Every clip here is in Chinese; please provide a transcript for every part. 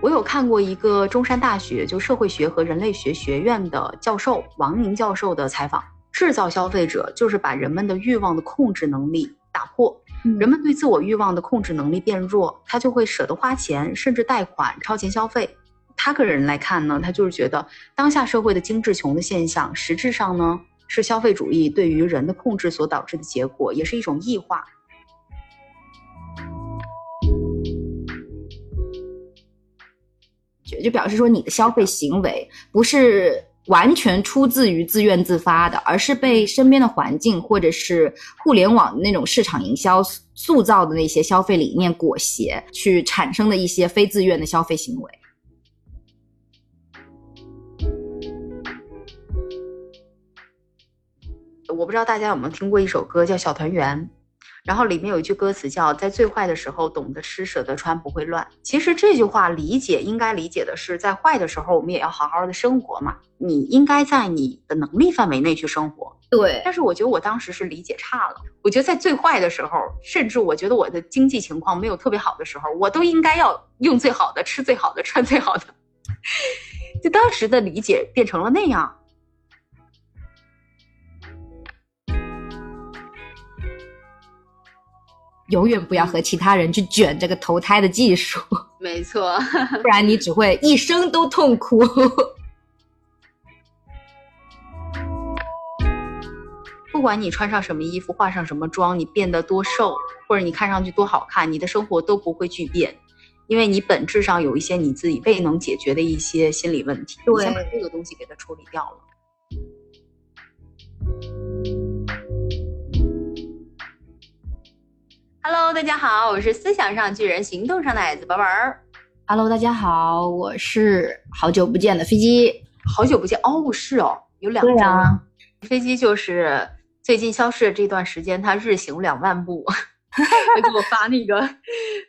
我有看过一个中山大学就社会学和人类学学院的教授王宁教授的采访，制造消费者就是把人们的欲望的控制能力打破，人们对自我欲望的控制能力变弱，他就会舍得花钱，甚至贷款超前消费。他个人来看呢，他就是觉得当下社会的精致穷的现象，实质上呢是消费主义对于人的控制所导致的结果，也是一种异化。就就表示说你的消费行为不是完全出自于自愿自发的，而是被身边的环境或者是互联网那种市场营销塑造的那些消费理念裹挟，去产生的一些非自愿的消费行为。我不知道大家有没有听过一首歌叫《小团圆》，然后里面有一句歌词叫“在最坏的时候懂得吃，舍得穿，不会乱”。其实这句话理解应该理解的是，在坏的时候我们也要好好的生活嘛。你应该在你的能力范围内去生活。对，但是我觉得我当时是理解差了。我觉得在最坏的时候，甚至我觉得我的经济情况没有特别好的时候，我都应该要用最好的、吃最好的、穿最好的。就当时的理解变成了那样。永远不要和其他人去卷这个投胎的技术，没错，不然你只会一生都痛苦。不管你穿上什么衣服，化上什么妆，你变得多瘦，或者你看上去多好看，你的生活都不会巨变，因为你本质上有一些你自己未能解决的一些心理问题，你先把这个东西给它处理掉了。Hello，大家好，我是思想上巨人，行动上的矮子宝宝儿。Hello，大家好，我是好久不见的飞机。好久不见哦，是哦，有两周啊。飞机就是最近消失的这段时间，他日行两万步，他给我发那个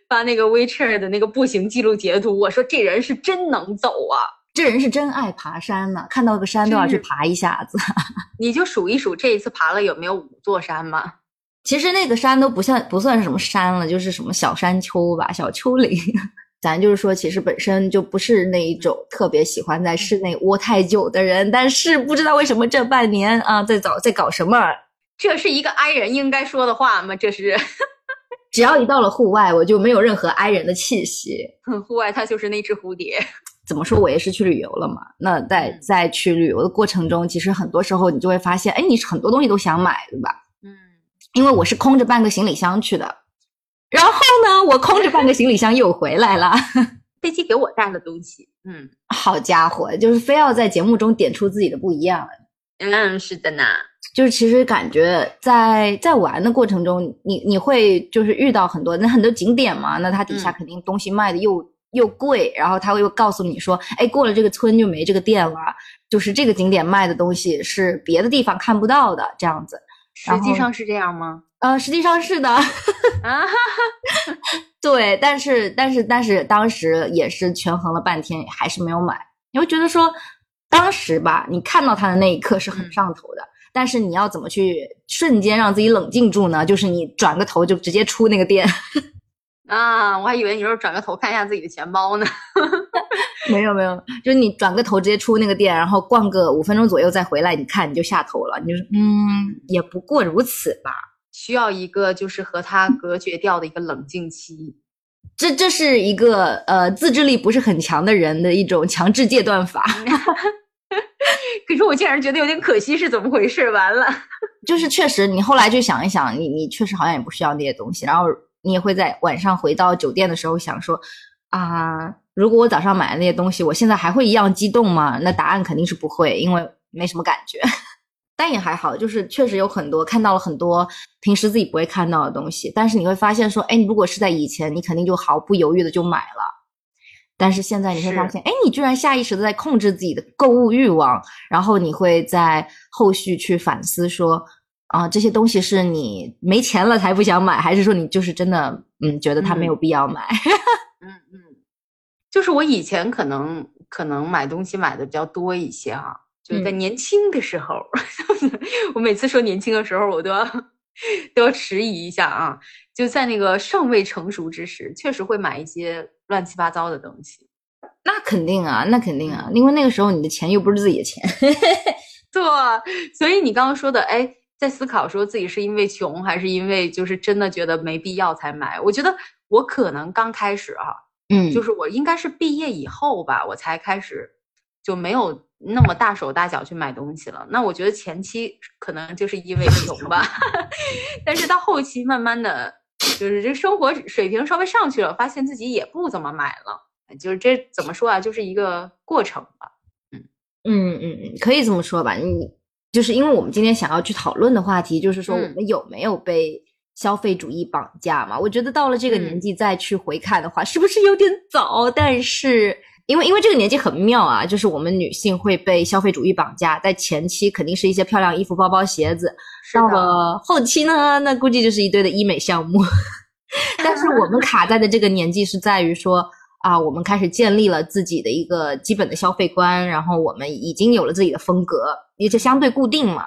发那个 WeChat 的那个步行记录截图。我说这人是真能走啊，这人是真爱爬山呢，看到个山都要去爬一下子。你就数一数这一次爬了有没有五座山吗？其实那个山都不像不算是什么山了，就是什么小山丘吧，小丘陵。咱就是说，其实本身就不是那一种特别喜欢在室内窝太久的人，但是不知道为什么这半年啊，在搞在搞什么？这是一个 i 人应该说的话吗？这是，只要一到了户外，我就没有任何 i 人的气息。户外它就是那只蝴蝶。怎么说？我也是去旅游了嘛。那在在去旅游的过程中，其实很多时候你就会发现，哎，你很多东西都想买，对吧？因为我是空着半个行李箱去的，然后呢，我空着半个行李箱又回来了。飞机给我带了东西，嗯，好家伙，就是非要在节目中点出自己的不一样。嗯，是的呢，就是其实感觉在在玩的过程中，你你会就是遇到很多那很多景点嘛，那它底下肯定东西卖的又又贵，然后他会又告诉你说，哎，过了这个村就没这个店了，就是这个景点卖的东西是别的地方看不到的，这样子。实际上是这样吗？呃，实际上是的。啊，对，但是但是但是当时也是权衡了半天，还是没有买。你会觉得说，当时吧，你看到它的那一刻是很上头的，但是你要怎么去瞬间让自己冷静住呢？就是你转个头就直接出那个店。啊，我还以为你说转个头看一下自己的钱包呢。没有没有，就是你转个头直接出那个店，然后逛个五分钟左右再回来，你看你就下头了。你就说，嗯，也不过如此吧。需要一个就是和他隔绝掉的一个冷静期。这这是一个呃自制力不是很强的人的一种强制戒断法。可是我竟然觉得有点可惜，是怎么回事？完了，就是确实你后来就想一想，你你确实好像也不需要那些东西，然后。你也会在晚上回到酒店的时候想说，啊，如果我早上买的那些东西，我现在还会一样激动吗？那答案肯定是不会，因为没什么感觉。但也还好，就是确实有很多看到了很多平时自己不会看到的东西。但是你会发现说，哎，如果是在以前，你肯定就毫不犹豫的就买了。但是现在你会发现，哎，你居然下意识的在控制自己的购物欲望，然后你会在后续去反思说。啊，这些东西是你没钱了才不想买，还是说你就是真的嗯觉得它没有必要买？嗯 嗯，就是我以前可能可能买东西买的比较多一些哈，就是在年轻的时候，我每次说年轻的时候，我都要都要迟疑一下啊。就在那个尚未成熟之时，确实会买一些乱七八糟的东西。那肯定啊，那肯定啊，因为那个时候你的钱又不是自己的钱。对，所以你刚刚说的，哎，在思考说自己是因为穷，还是因为就是真的觉得没必要才买？我觉得我可能刚开始啊，嗯，就是我应该是毕业以后吧，我才开始就没有那么大手大脚去买东西了。那我觉得前期可能就是因为 穷吧，但是到后期慢慢的。就是这生活水平稍微上去了，发现自己也不怎么买了，就是这怎么说啊，就是一个过程吧。嗯嗯嗯嗯，可以这么说吧。你就是因为我们今天想要去讨论的话题，就是说我们有没有被消费主义绑架嘛？我觉得到了这个年纪再去回看的话，是不是有点早？但是因为因为这个年纪很妙啊，就是我们女性会被消费主义绑架，在前期肯定是一些漂亮衣服、包包、鞋子。到了后期呢，那估计就是一堆的医美项目。但是我们 卡在的这个年纪是在于说啊，我们开始建立了自己的一个基本的消费观，然后我们已经有了自己的风格，也就相对固定嘛，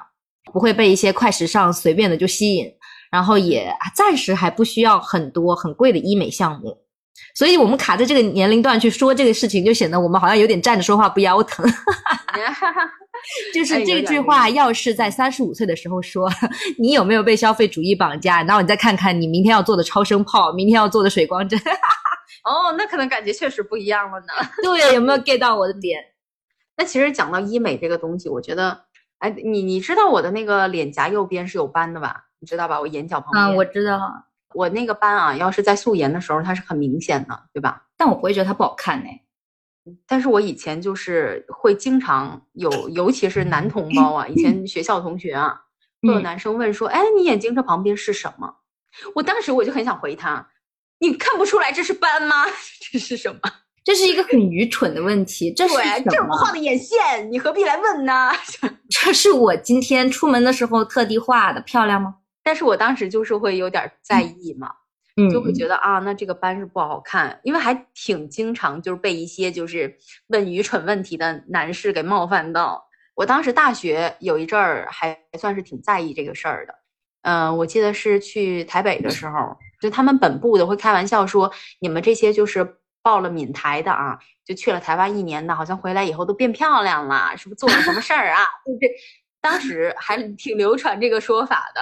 不会被一些快时尚随便的就吸引，然后也暂时还不需要很多很贵的医美项目。所以我们卡在这个年龄段去说这个事情，就显得我们好像有点站着说话不腰疼。就是这句话，要是在三十五岁的时候说，你有没有被消费主义绑架？然后你再看看你明天要做的超声炮，明天要做的水光针。哦，那可能感觉确实不一样了呢。对，有没有 get 到我的点？那其实讲到医美这个东西，我觉得，哎，你你知道我的那个脸颊右边是有斑的吧？你知道吧？我眼角旁边。啊，我知道。我那个斑啊，要是在素颜的时候，它是很明显的，对吧？但我不会觉得它不好看呢。但是我以前就是会经常有，尤其是男同胞啊，以前学校同学啊，会有男生问说：“哎，你眼睛这旁边是什么？”我当时我就很想回他：“你看不出来这是斑吗？这是什么？这是一个很愚蠢的问题。这是这是我画的眼线，你何必来问呢？这是我今天出门的时候特地画的，漂亮吗？”但是我当时就是会有点在意嘛，就会觉得啊，那这个班是不好看，因为还挺经常就是被一些就是问愚蠢问题的男士给冒犯到。我当时大学有一阵儿还算是挺在意这个事儿的，嗯，我记得是去台北的时候，就他们本部的会开玩笑说，你们这些就是报了闽台的啊，就去了台湾一年的，好像回来以后都变漂亮了，是不是做了什么事儿啊？对不对？当时还 挺流传这个说法的，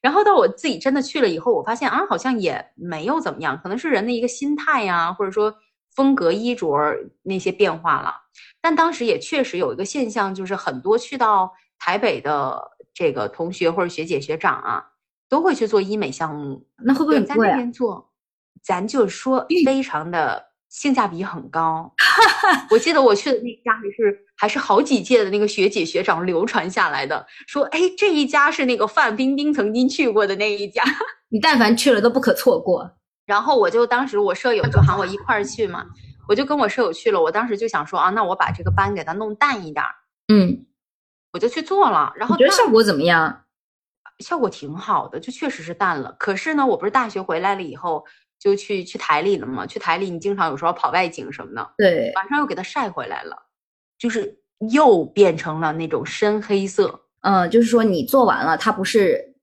然后到我自己真的去了以后，我发现啊，好像也没有怎么样，可能是人的一个心态呀，或者说风格衣着那些变化了。但当时也确实有一个现象，就是很多去到台北的这个同学或者学姐学长啊，都会去做医美项目。那会不会很贵？在那边做，咱就说 非常的。性价比很高，我记得我去的那家还是还是好几届的那个学姐学长流传下来的，说哎这一家是那个范冰冰曾经去过的那一家，你但凡去了都不可错过。然后我就当时我舍友就喊我一块儿去嘛，我就跟我舍友去了，我当时就想说啊，那我把这个斑给它弄淡一点儿，嗯，我就去做了，然后觉得效果怎么样？效果挺好的，就确实是淡了。可是呢，我不是大学回来了以后。就去去台里了嘛？去台里，你经常有时候跑外景什么的。对，晚上又给它晒回来了，就是又变成了那种深黑色。嗯，就是说你做完了，它不是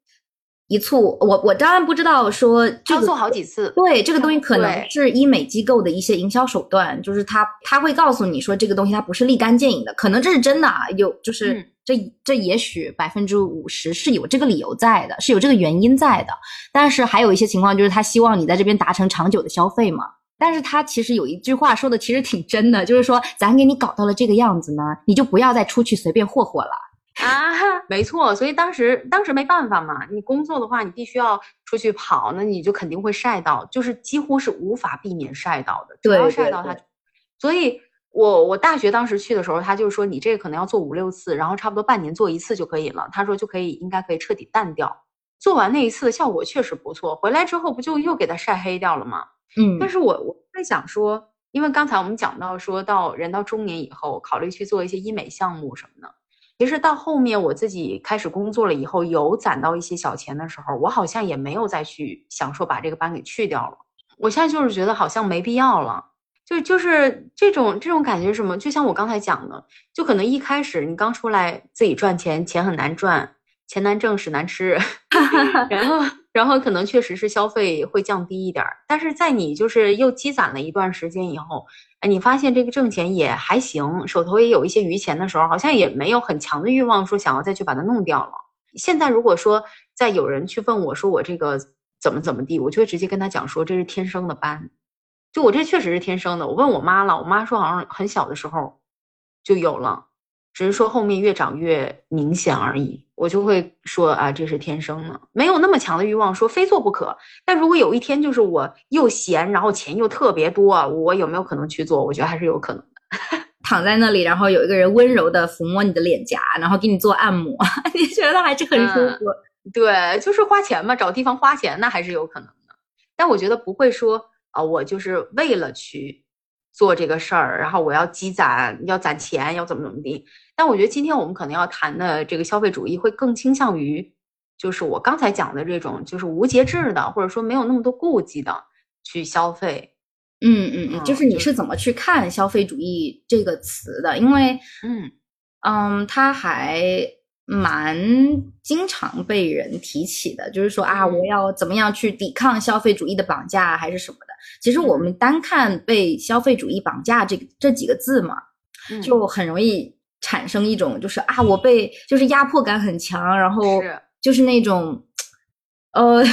一簇。我我当然不知道说要做好几次。对，这个东西可能是医美机构的一些营销手段，就是他他会告诉你说这个东西它不是立竿见影的，可能这是真的啊，有就是。这这也许百分之五十是有这个理由在的，是有这个原因在的。但是还有一些情况，就是他希望你在这边达成长久的消费嘛。但是他其实有一句话说的其实挺真的，就是说咱给你搞到了这个样子呢，你就不要再出去随便霍霍了 啊。没错，所以当时当时没办法嘛，你工作的话你必须要出去跑，那你就肯定会晒到，就是几乎是无法避免晒到的，只要晒到它，所以。我我大学当时去的时候，他就说你这个可能要做五六次，然后差不多半年做一次就可以了。他说就可以，应该可以彻底淡掉。做完那一次的效果确实不错，回来之后不就又给它晒黑掉了吗？嗯。但是我我在想说，因为刚才我们讲到说到人到中年以后，考虑去做一些医美项目什么的。其实到后面我自己开始工作了以后，有攒到一些小钱的时候，我好像也没有再去想说把这个斑给去掉了。我现在就是觉得好像没必要了。就就是这种这种感觉是什么？就像我刚才讲的，就可能一开始你刚出来自己赚钱，钱很难赚，钱难挣屎难吃，然后然后可能确实是消费会降低一点儿，但是在你就是又积攒了一段时间以后，哎，你发现这个挣钱也还行，手头也有一些余钱的时候，好像也没有很强的欲望说想要再去把它弄掉了。现在如果说再有人去问我说我这个怎么怎么地，我就会直接跟他讲说这是天生的斑。就我这确实是天生的，我问我妈了，我妈说好像很小的时候就有了，只是说后面越长越明显而已。我就会说啊，这是天生的，没有那么强的欲望说非做不可。但如果有一天就是我又闲，然后钱又特别多，我有没有可能去做？我觉得还是有可能的。躺在那里，然后有一个人温柔的抚摸你的脸颊，然后给你做按摩，你觉得还是很舒服？对，就是花钱嘛，找地方花钱那还是有可能的。但我觉得不会说。啊，我就是为了去做这个事儿，然后我要积攒，要攒钱，要怎么怎么地。但我觉得今天我们可能要谈的这个消费主义，会更倾向于，就是我刚才讲的这种，就是无节制的，或者说没有那么多顾忌的去消费。嗯嗯嗯，就是你是怎么去看消费主义这个词的？因为，嗯嗯，它还。蛮经常被人提起的，就是说啊，我要怎么样去抵抗消费主义的绑架，还是什么的。其实我们单看被消费主义绑架这这几个字嘛，就很容易产生一种就是啊，我被就是压迫感很强，然后就是那种呃，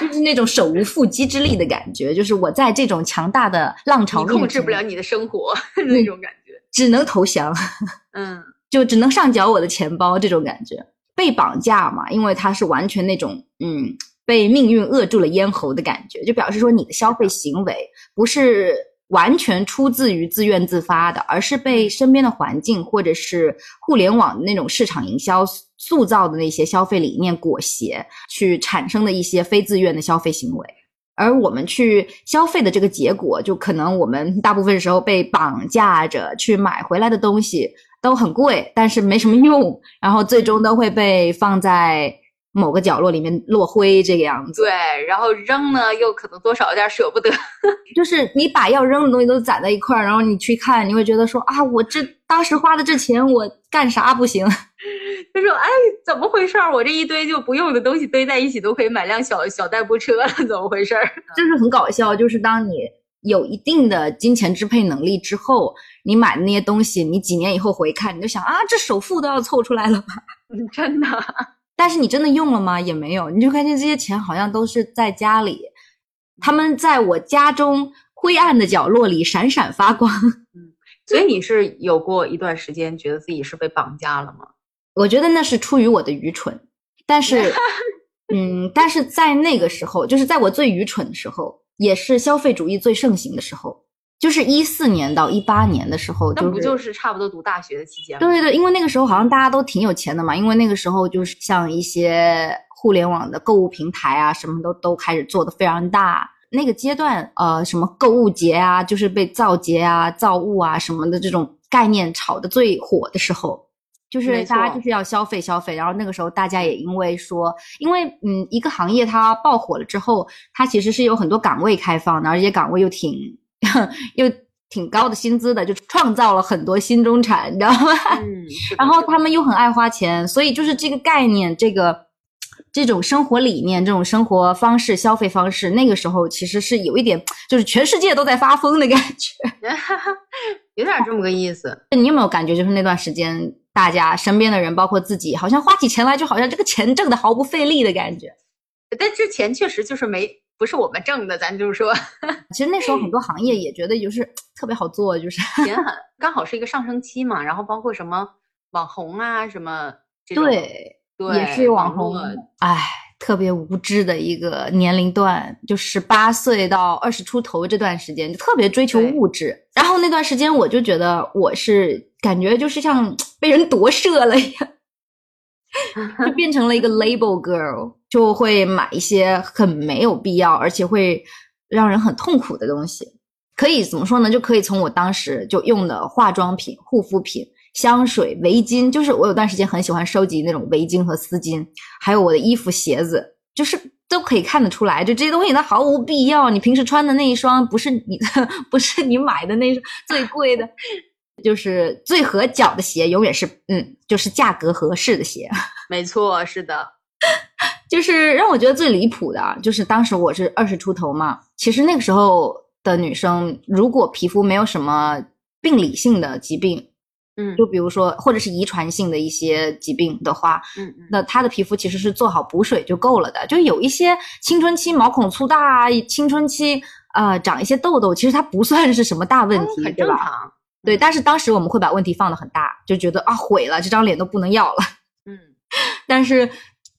就是那种手无缚鸡之力的感觉，就是我在这种强大的浪潮控制不了你的生活 那种感觉，只能投降。嗯。就只能上缴我的钱包，这种感觉被绑架嘛？因为它是完全那种嗯，被命运扼住了咽喉的感觉，就表示说你的消费行为不是完全出自于自愿自发的，而是被身边的环境或者是互联网那种市场营销塑造的那些消费理念裹挟，去产生的一些非自愿的消费行为。而我们去消费的这个结果，就可能我们大部分时候被绑架着去买回来的东西。都很贵，但是没什么用，然后最终都会被放在某个角落里面落灰这个样子。对，然后扔呢，又可能多少有点舍不得。就是你把要扔的东西都攒在一块儿，然后你去看，你会觉得说啊，我这当时花的这钱，我干啥不行？他说，哎，怎么回事儿？我这一堆就不用的东西堆在一起，都可以买辆小小代步车了，怎么回事儿？就是很搞笑，就是当你。有一定的金钱支配能力之后，你买的那些东西，你几年以后回看，你就想啊，这首付都要凑出来了吧？真的。但是你真的用了吗？也没有。你就发现这些钱好像都是在家里，他们在我家中灰暗的角落里闪闪发光。嗯，所以你是有过一段时间觉得自己是被绑架了吗？我觉得那是出于我的愚蠢。但是，嗯，但是在那个时候，就是在我最愚蠢的时候。也是消费主义最盛行的时候，就是一四年到一八年的时候，那不就是差不多读大学的期间吗？对对对，因为那个时候好像大家都挺有钱的嘛，因为那个时候就是像一些互联网的购物平台啊，什么都都开始做的非常大。那个阶段，呃，什么购物节啊，就是被造节啊、造物啊什么的这种概念炒的最火的时候。就是大家就是要消费消费，然后那个时候大家也因为说，因为嗯一个行业它爆火了之后，它其实是有很多岗位开放的，而且岗位又挺又挺高的薪资的，就创造了很多新中产，你知道吗？嗯。然后他们又很爱花钱，所以就是这个概念，这个这种生活理念，这种生活方式、消费方式，那个时候其实是有一点，就是全世界都在发疯的感觉，有点这么个意思。你有没有感觉，就是那段时间？大家身边的人，包括自己，好像花起钱来就好像这个钱挣的毫不费力的感觉。但这钱确实就是没不是我们挣的，咱就是说，其实那时候很多行业也觉得就是 特别好做，就是 也很刚好是一个上升期嘛。然后包括什么网红啊，什么对对，也是网红。哎，特别无知的一个年龄段，就十八岁到二十出头这段时间，就特别追求物质。然后那段时间，我就觉得我是。感觉就是像 被人夺舍了一样，就变成了一个 label girl，就会买一些很没有必要，而且会让人很痛苦的东西。可以怎么说呢？就可以从我当时就用的化妆品、护肤品、香水、围巾，就是我有段时间很喜欢收集那种围巾和丝巾，还有我的衣服、鞋子。就是都可以看得出来，就这些东西它毫无必要。你平时穿的那一双不是你的，不是你买的那双最贵的，就是最合脚的鞋，永远是嗯，就是价格合适的鞋。没错，是的。就是让我觉得最离谱的，就是当时我是二十出头嘛，其实那个时候的女生，如果皮肤没有什么病理性的疾病，嗯，就比如说或者是遗传性的一些疾病的话，嗯嗯，那她的皮肤其实是做好补水就够了的。就有一些青春期毛孔粗大，青春期呃长一些痘痘，其实它不算是什么大问题，很对吧？正常。对，但是当时我们会把问题放得很大，就觉得啊毁了，这张脸都不能要了。嗯，但是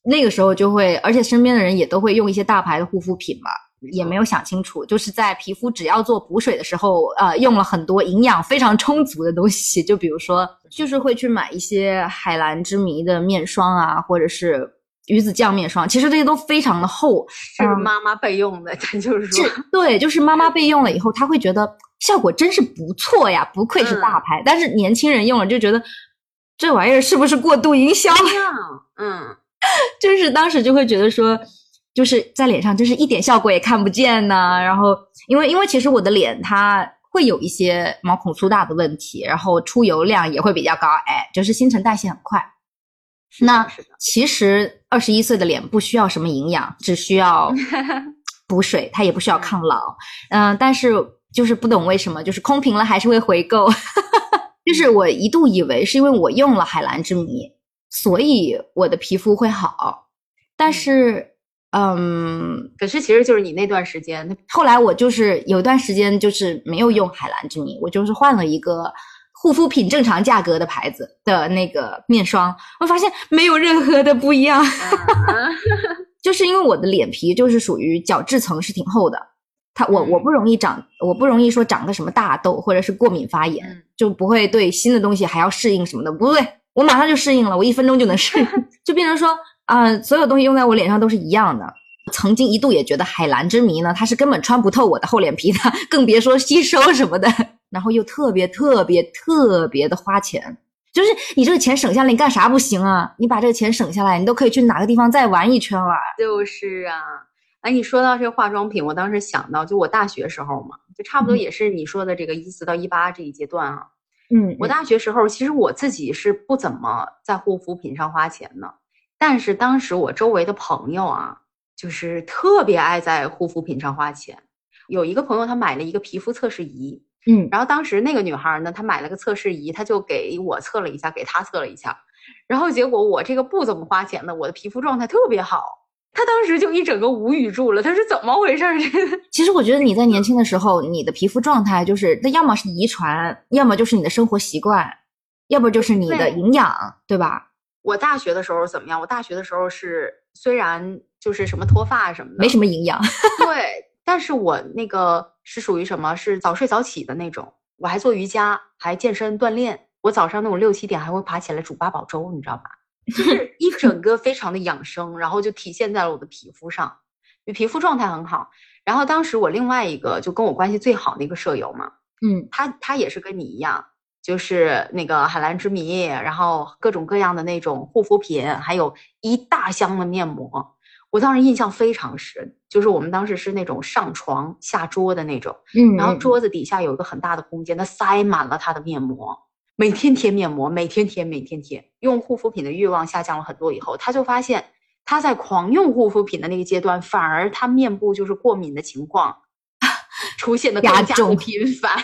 那个时候就会，而且身边的人也都会用一些大牌的护肤品嘛，也没有想清楚，就是在皮肤只要做补水的时候，呃，用了很多营养非常充足的东西，就比如说，就是会去买一些海蓝之谜的面霜啊，或者是鱼子酱面霜，其实这些都非常的厚，是妈妈备用的，咱就是说，是对，就是妈妈备用了以后，她会觉得效果真是不错呀，不愧是大牌。但是年轻人用了就觉得这玩意儿是不是过度营销？嗯，就是当时就会觉得说，就是在脸上就是一点效果也看不见呢。然后，因为因为其实我的脸它会有一些毛孔粗大的问题，然后出油量也会比较高，哎，就是新陈代谢很快。那其实二十一岁的脸不需要什么营养，只需要 补水，它也不需要抗老。嗯、但是就是不懂为什么，就是空瓶了还是会回购。就是我一度以为是因为我用了海蓝之谜，所以我的皮肤会好。但是，嗯，可是其实就是你那段时间，后来我就是有一段时间就是没有用海蓝之谜，我就是换了一个护肤品正常价格的牌子的那个面霜，我发现没有任何的不一样。嗯 就是因为我的脸皮就是属于角质层是挺厚的，它我我嗯不容易长，我不容易说长个什么大痘或者是过敏发炎，嗯就不会对新的东西还要适应什么的，不对，我马上就适应了，我一分钟就能适应，就变成说啊、所有东西用在我脸上都是一样的。曾经一度也觉得海蓝之谜呢，它是根本穿不透我的厚脸皮的，更别说吸收什么的。然后又特别特别特别的花钱，就是你这个钱省下来，你干啥不行啊？你把这个钱省下来，你都可以去哪个地方再玩一圈了。就是啊，哎，你说到这个化妆品，我当时想到，就我大学时候嘛，就差不多嗯也是你说的这个一四到一八这一阶段啊。嗯，我大学时候，其实我自己是不怎么在护肤品上花钱的，但是当时我周围的朋友啊，就是特别爱在护肤品上花钱。有一个朋友，他买了一个皮肤测试仪，嗯然后当时那个女孩呢，她买了个测试仪，她就给我测了一下，给她测了一下，然后结果我这个不怎么花钱的，我的皮肤状态特别好。她当时就一整个无语住了，他是怎么回事儿？这个 其实我觉得你在年轻的时候，你的皮肤状态就是，那要么是遗传，要么就是你的生活习惯，要不就是你的营养，对吧？我大学的时候怎么样？我大学的时候是虽然就是什么脱发什么的，没什么营养。对，但是我那个是属于什么？是早睡早起的那种。我还做瑜伽，还健身锻炼。我早上那种六七点还会爬起来煮八宝粥，你知道吧？就是一整个非常的养生，然后就体现在了我的皮肤上，就皮肤状态很好。然后当时我另外一个就跟我关系最好的一个舍友嘛，嗯他他也是跟你一样，就是那个海蓝之谜，然后各种各样的那种护肤品，还有一大箱的面膜。我当时印象非常深，就是我们当时是那种上床下桌的那种，嗯，然后桌子底下有一个很大的空间，它塞满了他的面膜，每天贴面膜，每天贴，每天贴。用护肤品的欲望下降了很多以后，他就发现他在狂用护肤品的那个阶段，反而他面部就是过敏的情况 出现的更加的频繁。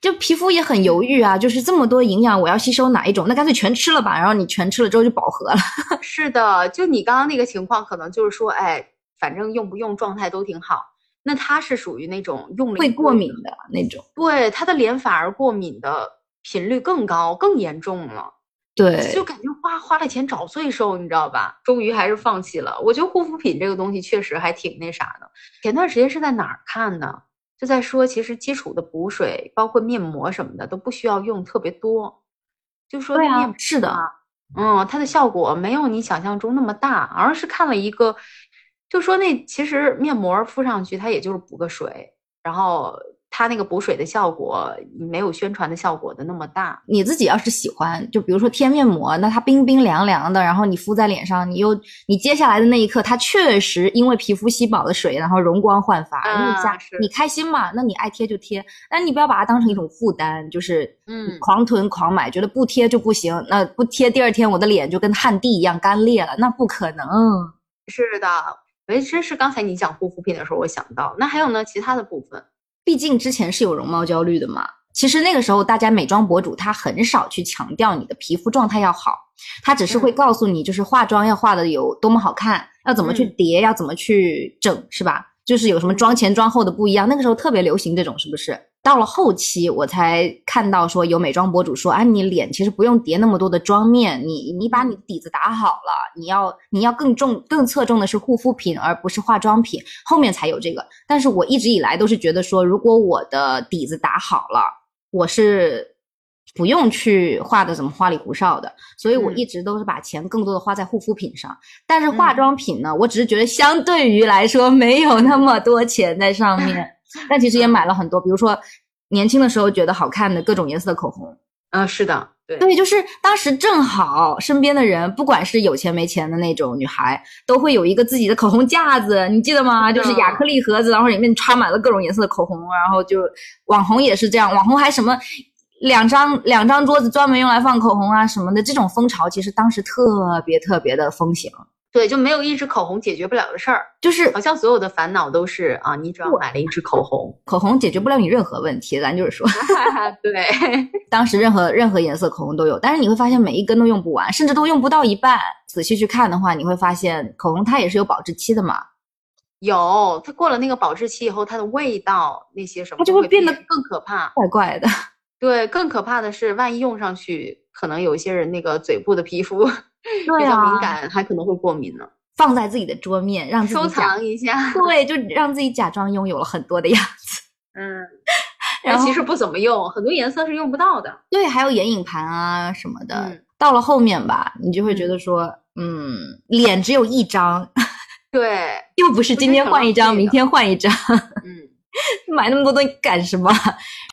就皮肤也很犹豫啊，就是这么多营养，我要吸收哪一种？那干脆全吃了吧。然后你全吃了之后就饱和了。是的，就你刚刚那个情况，可能就是说，哎，反正用不用状态都挺好。那他是属于那种用了会过敏的那种。对他的脸反而过敏的频率更高、更严重了。对，就感觉花花了钱找罪受，你知道吧？终于还是放弃了。我觉得护肤品这个东西确实还挺那啥的。前段时间是在哪儿看的？就在说，其实基础的补水，包括面膜什么的，都不需要用特别多。就说面膜是的啊，嗯，它的效果没有你想象中那么大，而是看了一个，就说那其实面膜敷上去，它也就是补个水，然后它它那个补水的效果没有宣传的效果的那么大。你自己要是喜欢，就比如说贴面膜，那它冰冰凉凉的，然后你敷在脸上，你又你接下来的那一刻，它确实因为皮肤吸饱了水，然后容光焕发，你开心嘛？那你爱贴就贴，但你不要把它当成一种负担，就是嗯狂囤狂买，觉得不贴就不行，那不贴第二天我的脸就跟旱地一样干裂了，那不可能。是的，哎，这是刚才你讲护肤品的时候我想到。那还有呢，其他的部分，毕竟之前是有容貌焦虑的嘛。其实那个时候，大家美妆博主他很少去强调你的皮肤状态要好，他只是会嗯告诉你，就是化妆要化的有多么好看，要怎么去嗯叠，要怎么去整，是吧？就是有什么妆前妆后的不一样。那个时候特别流行这种，是不是？到了后期，我才看到说有美妆博主说，啊，你脸其实不用叠那么多的妆面，你你把你底子打好了，你要你要更重更侧重的是护肤品，而不是化妆品，后面才有这个。但是我一直以来都是觉得说，如果我的底子打好了，我是不用去画的怎么花里胡哨的，所以我嗯一直都是把钱更多的花在护肤品上。但是化嗯妆品呢，我只是觉得相对于来说没有那么多钱在上面，但其实也买了很多，比如说年轻的时候觉得好看的各种颜色的口红。嗯、是的，对，对，就是当时正好身边的人，不管是有钱没钱的那种女孩，都会有一个自己的口红架子，你记得吗？就是亚克力盒子，然后里面插满了各种颜色的口红，然后就网红也是这样，网红还什么两张两张桌子专门用来放口红啊什么的，这种风潮其实当时特别特别的风行，对，就没有一支口红解决不了的事儿，就是好像所有的烦恼都是啊，你只要买了一支口红，口红解决不了你任何问题，咱就是说。对，当时任何任何颜色口红都有，但是你会发现每一根都用不完，甚至都用不到一半。仔细去看的话，你会发现口红它也是有保质期的嘛，有它过了那个保质期以后，它的味道那些什么它就会变得更可怕。怪怪的。对，更可怕的是，万一用上去，可能有一些人那个嘴部的皮肤 比对较敏啊，感，还可能会过敏呢。放在自己的桌面，让自己收藏一下，对，就让自己假装拥有了很多的样子。嗯，然后其实不怎么用，很多颜色是用不到的。对，还有眼影盘啊什么的。嗯到了后面吧，你就会觉得说，嗯，脸只有一张，对，又不是今天换一张，明天换一张。嗯，买那么多东西干什么？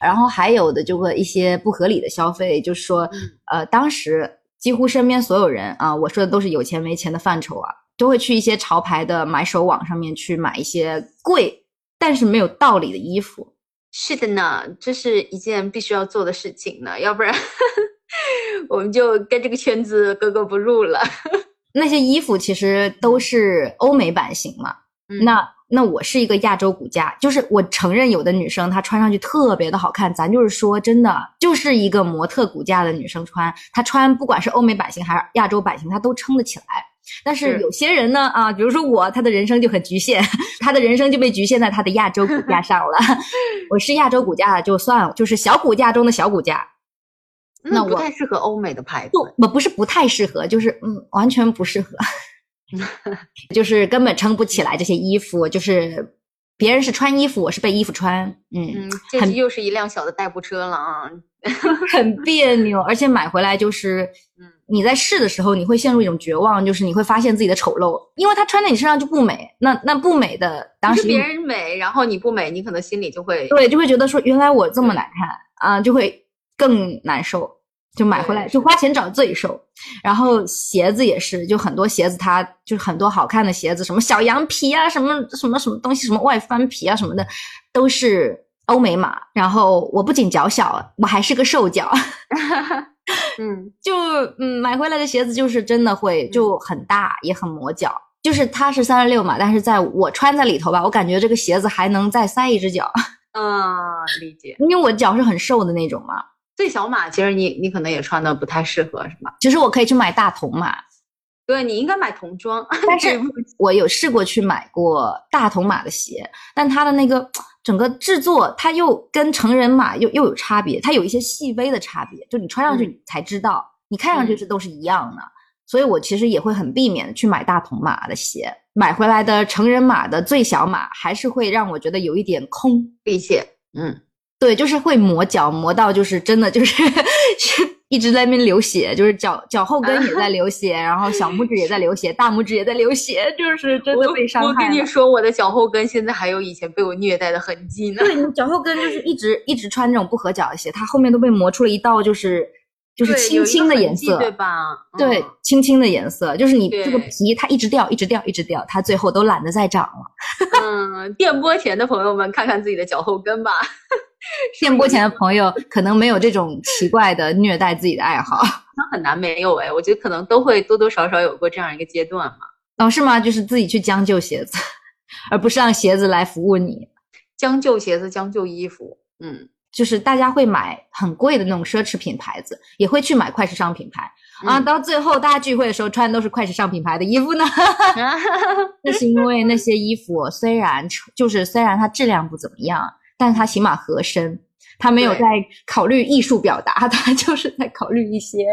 然后还有的就会一些不合理的消费，就是说，嗯呃，当时几乎身边所有人啊，我说的都是有钱没钱的范畴啊，都会去一些潮牌的买手网上面去买一些贵但是没有道理的衣服。是的呢，这是一件必须要做的事情呢，要不然 我们就跟这个圈子格格不入了。那些衣服其实都是欧美版型嘛，嗯那那我是一个亚洲骨架，就是我承认有的女生她穿上去特别的好看，咱就是说真的，就是一个模特骨架的女生穿，她穿不管是欧美版型还是亚洲版型，她都撑得起来。但是是有些人呢，啊，比如说我，她的人生就很局限，她的人生就被局限在她的亚洲骨架上了。我是亚洲骨架就算了，就是小骨架中的小骨架，那我不太适合欧美的牌子。不，我不是不太适合，就是嗯，完全不适合，就是根本撑不起来这些衣服，就是别人是穿衣服，我是被衣服穿，嗯，嗯，这很又是一辆小的代步车了啊。很别扭，而且买回来就是，嗯你在试的时候，你会陷入一种绝望，就是你会发现自己的丑陋，因为它穿在你身上就不美，那那不美的，当时别人美，然后你不美，你可能心里就会对，就会觉得说原来我这么难看啊，就会更难受。就买回来就花钱找罪受，然后鞋子也是，就很多鞋子它就是很多好看的鞋子，什么小羊皮啊，什么什么什么东西，什么外翻皮啊什么的，都是欧美码。然后我不仅脚小，我还是个瘦脚，嗯就嗯买回来的鞋子就是真的会就很大，也很磨脚。就是它是三十六码，但是在我穿在里头吧，我感觉这个鞋子还能再塞一只脚，嗯，理解。因为我脚是很瘦的那种嘛。最小码其实你你可能也穿的不太适合，是吧？其实我可以去买大童码，对你应该买童装，但是我有试过去买过大童码的鞋，但它的那个整个制作，它又跟成人码又又有差别，它有一些细微的差别，就你穿上去才知道，你看上去嗯是都是一样的。所以我其实也会很避免去买大童码的鞋，买回来的成人码的最小码还是会让我觉得有一点空。理解。嗯，对，就是会磨脚，磨到就是真的就是 是一直在那边流血，就是脚脚后跟也在流血，然后小拇指也在流血，大拇指也在流血，就是真的被伤害我跟你说，我的脚后跟现在还有以前被我虐待的痕迹呢。对，你脚后跟就是一直一直穿这种不合脚的鞋，它后面都被磨出了一道，就是就是青青的颜色，对吧？对，青青的颜色，就是你这个皮它一直掉，一直掉，一直掉，它最后都懒得再长了。嗯，电波前的朋友们，看看自己的脚后跟吧。电波前的朋友可能没有这种奇怪的虐待自己的爱好，那很难没有哎，我觉得可能都会多多少少有过这样一个阶段嘛。哦，是吗？就是自己去将就鞋子，而不是让鞋子来服务你。将就鞋子，将就衣服。嗯，就是大家会买很贵的那种奢侈品牌子，也会去买快时尚品牌啊。到最后大家聚会的时候穿的都是快时尚品牌的衣服呢。那是因为那些衣服虽然就是虽然它质量不怎么样。但是他起码合身，他没有在考虑艺术表达，他就是在考虑一些，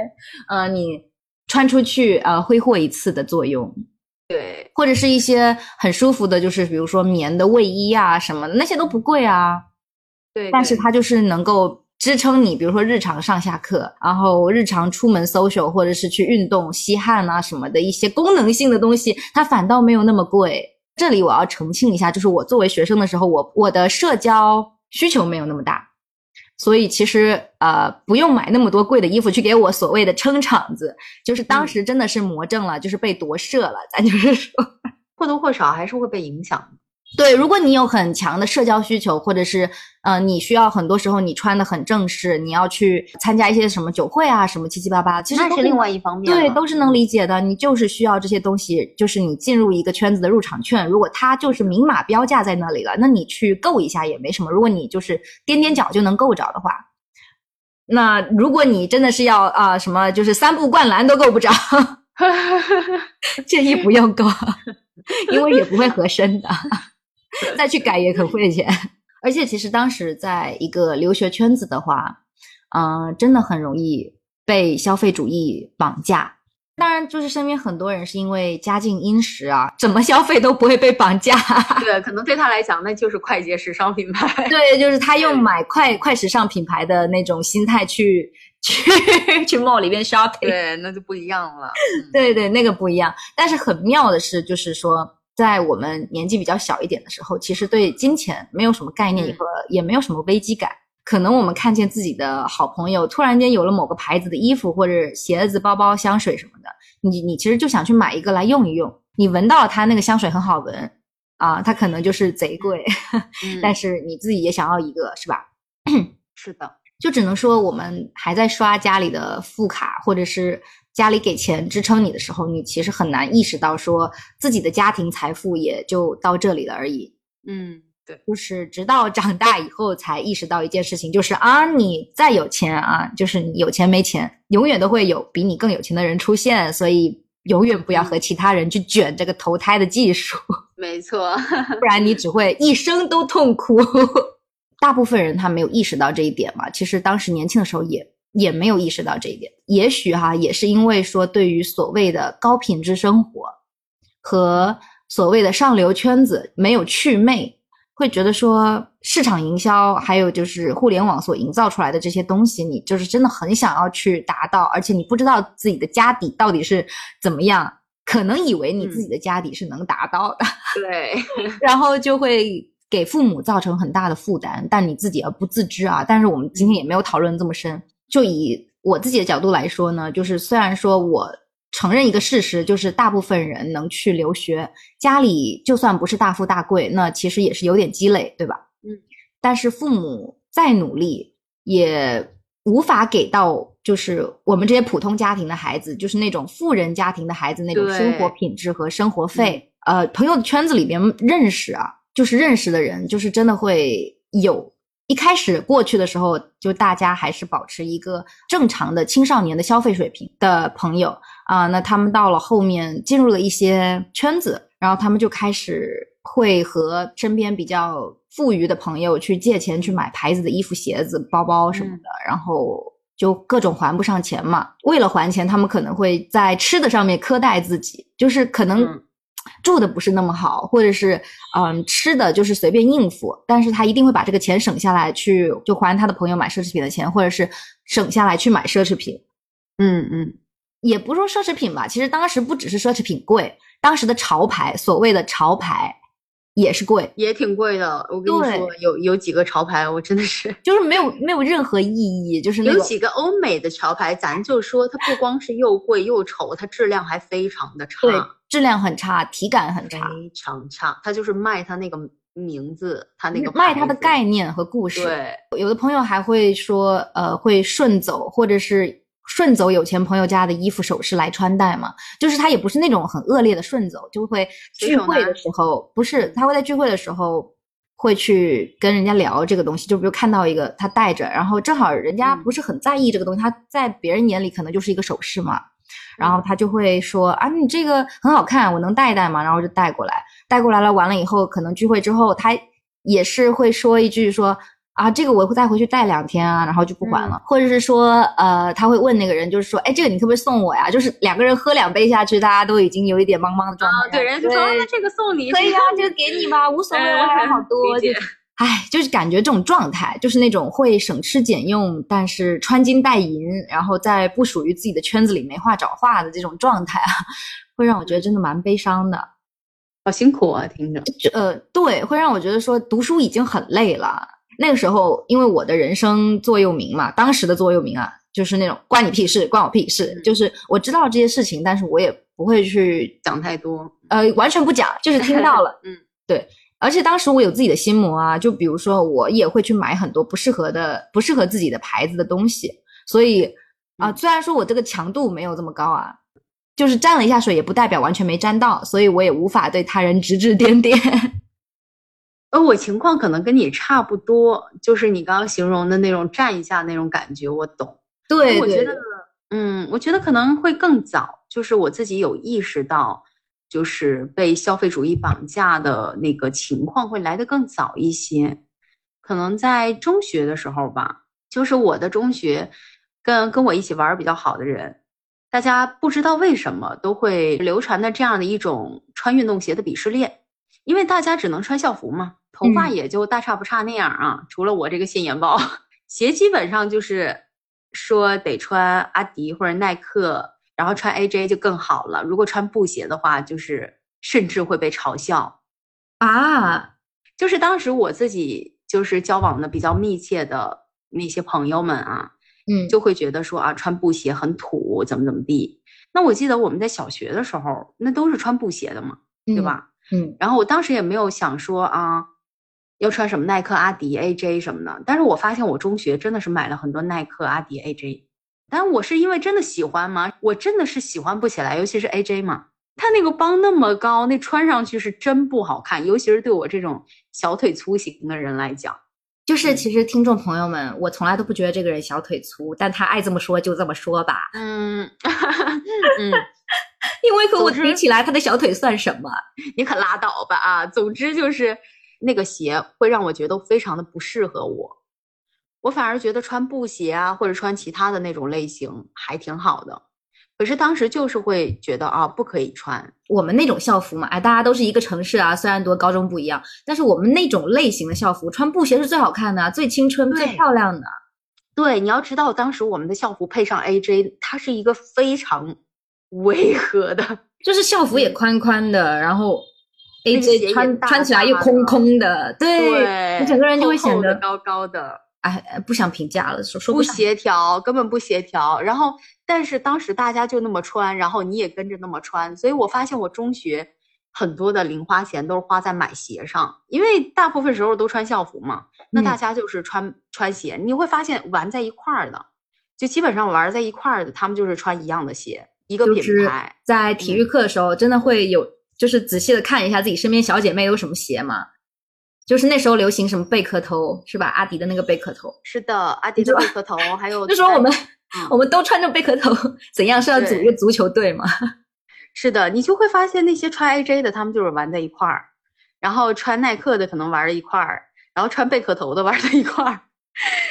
呃，你穿出去呃挥霍一次的作用，对，或者是一些很舒服的，就是比如说棉的卫衣啊什么的，那些都不贵啊，对，但是它就是能够支撑你，比如说日常上下课，然后日常出门 social 或者是去运动吸汗啊什么的一些功能性的东西，它反倒没有那么贵。这里我要澄清一下，就是我作为学生的时候，我我的社交需求没有那么大，所以其实呃不用买那么多贵的衣服去给我所谓的撑场子，就是当时真的是魔怔了，就是被夺舍了，咱就是说或多或少还是会被影响。对，如果你有很强的社交需求，或者是，呃，你需要很多时候你穿的很正式，你要去参加一些什么酒会啊，什么七七八八，其实那是另外一方面。对，都是能理解的。你就是需要这些东西，就是你进入一个圈子的入场券。如果它就是明码标价在那里了，那你去够一下也没什么。如果你就是踮踮脚就能够着的话，那如果你真的是要啊什么，就是三步灌篮都够不着，建议不用够，因为也不会合身的。再去改也很费钱，而且其实当时在一个留学圈子的话，嗯，真的很容易被消费主义绑架。当然，就是身边很多人是因为家境殷实啊，怎么消费都不会被绑架。对，可能对他来讲，那就是快捷时尚品牌。对，就是他用买快快时尚品牌的那种心态去去去 mall 里边 shopping。对，那就不一样了。对对，那个不一样。但是很妙的是，就是说。在我们年纪比较小一点的时候，其实对金钱没有什么概念和也没有什么危机感。可能我们看见自己的好朋友突然间有了某个牌子的衣服或者鞋子、包包、香水什么的，你你其实就想去买一个来用一用。你闻到了它那个香水很好闻啊，它可能就是贼贵，但是你自己也想要一个，是吧？是的，就只能说我们还在刷家里的副卡，或者是。家里给钱支撑你的时候，你其实很难意识到说自己的家庭财富也就到这里了而已。嗯，对，就是直到长大以后才意识到一件事情，就是啊，你再有钱啊，就是你有钱没钱，永远都会有比你更有钱的人出现，所以永远不要和其他人去卷这个投胎的技术。没错，不然你只会一生都痛苦。大部分人他没有意识到这一点嘛，其实当时年轻的时候也。也没有意识到这一点，也许哈也是因为说对于所谓的高品质生活和所谓的上流圈子没有祛魅，会觉得说市场营销还有就是互联网所营造出来的这些东西，你就是真的很想要去达到，而且你不知道自己的家底到底是怎么样，可能以为你自己的家底是能达到的，对，然后就会给父母造成很大的负担，但你自己而不自知啊。但是我们今天也没有讨论这么深。就以我自己的角度来说呢，就是虽然说我承认一个事实，就是大部分人能去留学，家里就算不是大富大贵，那其实也是有点积累，对吧？嗯。但是父母再努力，也无法给到就是我们这些普通家庭的孩子，就是那种富人家庭的孩子那种生活品质和生活费。呃，朋友的圈子里边认识啊，就是认识的人，就是真的会有。一开始过去的时候，就大家还是保持一个正常的青少年的消费水平的朋友啊，那他们到了后面进入了一些圈子，然后他们就开始会和身边比较富裕的朋友去借钱去买牌子的衣服、鞋子、包包什么的，然后就各种还不上钱嘛。为了还钱，他们可能会在吃的上面苛待自己，就是可能住的不是那么好，或者是嗯吃的就是随便应付，但是他一定会把这个钱省下来去就还他的朋友买奢侈品的钱，或者是省下来去买奢侈品。嗯嗯，也不说奢侈品吧，其实当时不只是奢侈品贵，当时的潮牌，所谓的潮牌也是贵，也挺贵的。我跟你说，有有几个潮牌，我真的是就是没有没有任何意义，就是有几个欧美的潮牌，咱就说它不光是又贵又丑，它质量还非常的差，对质量很差，体感很差，非常差。他就是卖他那个名字，他那个卖他的概念和故事。对，有的朋友还会说，呃，会顺走，或者是顺走有钱朋友家的衣服首饰来穿戴嘛。就是他也不是那种很恶劣的顺走，就会聚会的时候，不是他会在聚会的时候会去跟人家聊这个东西。就比如看到一个他戴着，然后正好人家嗯不是很在意这个东西，他在别人眼里可能就是一个首饰嘛。然后他就会说啊，你这个很好看，我能戴一戴吗？然后就带过来，带过来了，完了以后，可能聚会之后，他也是会说一句说啊，这个我会再回去戴两天啊，然后就不管了，或者是说呃，他会问那个人，就是说，哎，这个你可不可以送我呀？就是两个人喝两杯下去，大家都已经有一点懵懵的状态啊，了，对，人家就说啊那这个送你，可以啊，这个给你吧，无所谓，我还好多，理解就唉，就是感觉这种状态，就是那种会省吃俭用，但是穿金戴银，然后在不属于自己的圈子里没话找话的这种状态啊，会让我觉得真的蛮悲伤的。好辛苦啊，听着。就呃，对，会让我觉得说读书已经很累了。那个时候，因为我的人生座右铭嘛，当时的座右铭啊，就是那种关你屁事，关我屁事。嗯就是我知道这些事情，但是我也不会去讲太多，呃，完全不讲，就是听到了，嗯，对。而且当时我有自己的心魔啊，就比如说我也会去买很多不适合的、不适合自己的牌子的东西，所以啊、嗯虽然说我这个强度没有这么高啊，就是沾了一下水，也不代表完全没沾到，所以我也无法对他人指指点点。呃，我情况可能跟你差不多，就是你刚刚形容的那种站一下那种感觉，我懂。对，对我觉得，嗯，我觉得可能会更早，就是我自己有意识到，就是被消费主义绑架的那个情况会来得更早一些，可能在中学的时候吧，就是我的中学跟跟我一起玩比较好的人，大家不知道为什么都会流传的这样的一种穿运动鞋的鄙视链，因为大家只能穿校服嘛，头发嗯。也就大差不差那样啊，除了我这个现眼包，鞋基本上就是说得穿阿迪或者耐克，然后穿 AJ 就更好了。如果穿布鞋的话，就是甚至会被嘲笑。啊，就是当时我自己就是交往的比较密切的那些朋友们啊，嗯，就会觉得说啊，穿布鞋很土，怎么怎么地。那我记得我们在小学的时候，那都是穿布鞋的嘛，对吧？嗯？然后我当时也没有想说啊，要穿什么耐克、阿迪、AJ 什么的。但是我发现我中学真的是买了很多耐克、阿迪、AJ。但我是因为真的喜欢吗？我真的是喜欢不起来，尤其是 AJ 嘛，他那个帮那么高，那穿上去是真不好看，尤其是对我这种小腿粗型的人来讲。就是其实听众朋友们，我从来都不觉得这个人小腿粗，但他爱这么说就这么说吧，嗯 嗯，因为和我比起来，他的小腿算什么？你可拉倒吧啊！总之就是那个鞋会让我觉得非常的不适合我，我反而觉得穿布鞋啊，或者穿其他的那种类型还挺好的。可是当时就是会觉得啊，不可以穿。我们那种校服嘛，哎，大家都是一个城市啊，虽然读的高中不一样，但是我们那种类型的校服，穿布鞋是最好看的啊，最青春、最漂亮的。对，你要知道，当时我们的校服配上 AJ，它是一个非常违和的。就是校服也宽宽的，然后 AJ 也穿大穿起来又空空的，对，对，你整个人就会显得高高的。哎，哎不想评价了，说说不上协调，根本不协调。然后，但是当时大家就那么穿，然后你也跟着那么穿，所以我发现我中学很多的零花钱都是花在买鞋上，因为大部分时候都穿校服嘛，那大嗯家就是穿、穿鞋，你会发现玩在一块儿的，就基本上玩在一块儿的，他们就是穿一样的鞋，一个品牌。在体育课的时候，真的会有就是仔细的看一下自己身边小姐妹有什么鞋嘛。就是那时候流行什么贝壳头是吧？阿迪的那个贝壳头，是的，阿迪的贝壳头，还有 那时候我们、嗯我们都穿着贝壳头，怎样是要组一个足球队吗？是的，你就会发现那些穿 AJ 的，他们就是玩在一块儿，然后穿耐克的可能玩在一块儿，然后穿贝壳头的玩在一块儿，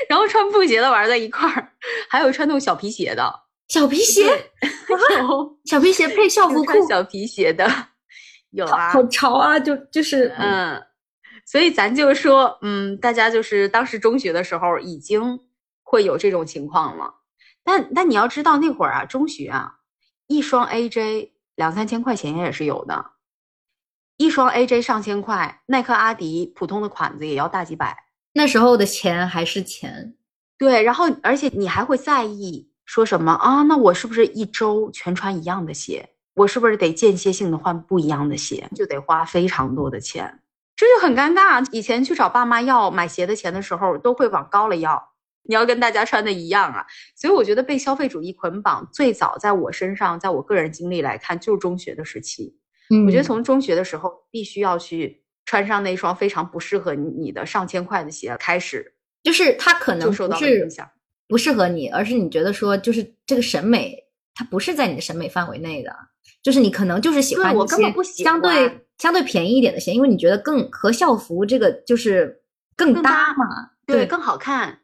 然后穿布鞋的玩在一块儿，还有穿那种小皮鞋的，小皮鞋，有小皮鞋配校服裤，小皮鞋的，有啊，好潮啊！就就是嗯，所以咱就说，嗯，大家就是当时中学的时候已经会有这种情况了。但但你要知道那会儿啊，中学啊，一双 AJ 两三千块钱也是有的，一双 AJ 上千块，耐克、阿迪普通的款子也要大几百。那时候的钱还是钱，对，然后而且你还会在意说什么啊？那我是不是一周全穿一样的鞋？我是不是得间歇性的换不一样的鞋？就得花非常多的钱，这就很尴尬。以前去找爸妈要买鞋的钱的时候，都会往高了要，你要跟大家穿的一样啊。所以我觉得被消费主义捆绑，最早在我身上，在我个人经历来看，就是中学的时期。嗯我觉得从中学的时候，必须要去穿上那双非常不适合你的上千块的鞋开始，就是它可能受不到了影是响。不适合你，而是你觉得说，就是这个审美它不是在你的审美范围内的，就是你可能就是喜欢我根本不喜相对欢相对便宜一点的鞋，因为你觉得更和校服这个就是更更搭搭嘛，对，更好看。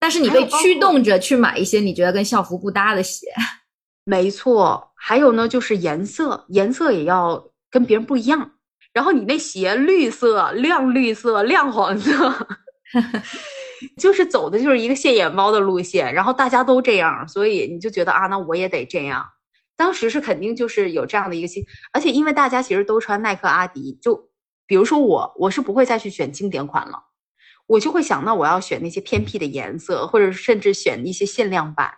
但是你被驱动着去买一些你觉得跟校服不搭的鞋，没错，还有呢，就是颜色，颜色也要跟别人不一样。然后你那鞋绿色、亮绿色、亮黄色，就是走的就是一个现眼猫的路线。然后大家都这样，所以你就觉得啊，那我也得这样。当时是肯定就是有这样的一个心，而且因为大家其实都穿耐克、阿迪，就比如说我，我是不会再去选经典款了，我就会想，到我要选那些偏僻的颜色，或者甚至选一些限量版。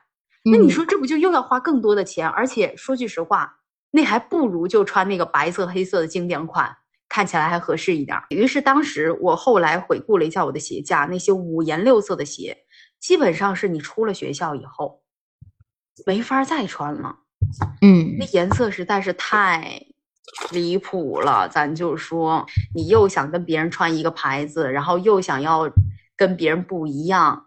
那你嗯说这不就又要花更多的钱？而且说句实话，那还不如就穿那个白色、黑色的经典款，看起来还合适一点儿。于是当时我后来回顾了一下我的鞋架，那些五颜六色的鞋，基本上是你出了学校以后没法再穿了。嗯。那颜色实在是太离谱了，咱就说你又想跟别人穿一个牌子，然后又想要跟别人不一样，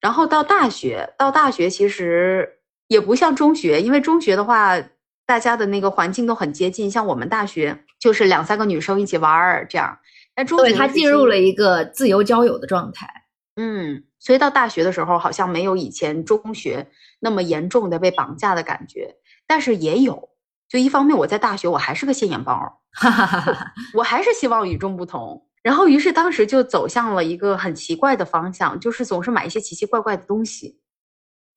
然后到大学，到大学其实也不像中学，因为中学的话，大家的那个环境都很接近，像我们大学就是两三个女生一起玩儿这样，但中学对他进入了一个自由交友的状态。嗯，所以到大学的时候，好像没有以前中学那么严重的被绑架的感觉，但是也有。就一方面，我在大学我还是个现眼包，哈哈哈哈，我还是希望与众不同。然后，于是当时就走向了一个很奇怪的方向，就是总是买一些奇奇怪怪的东西，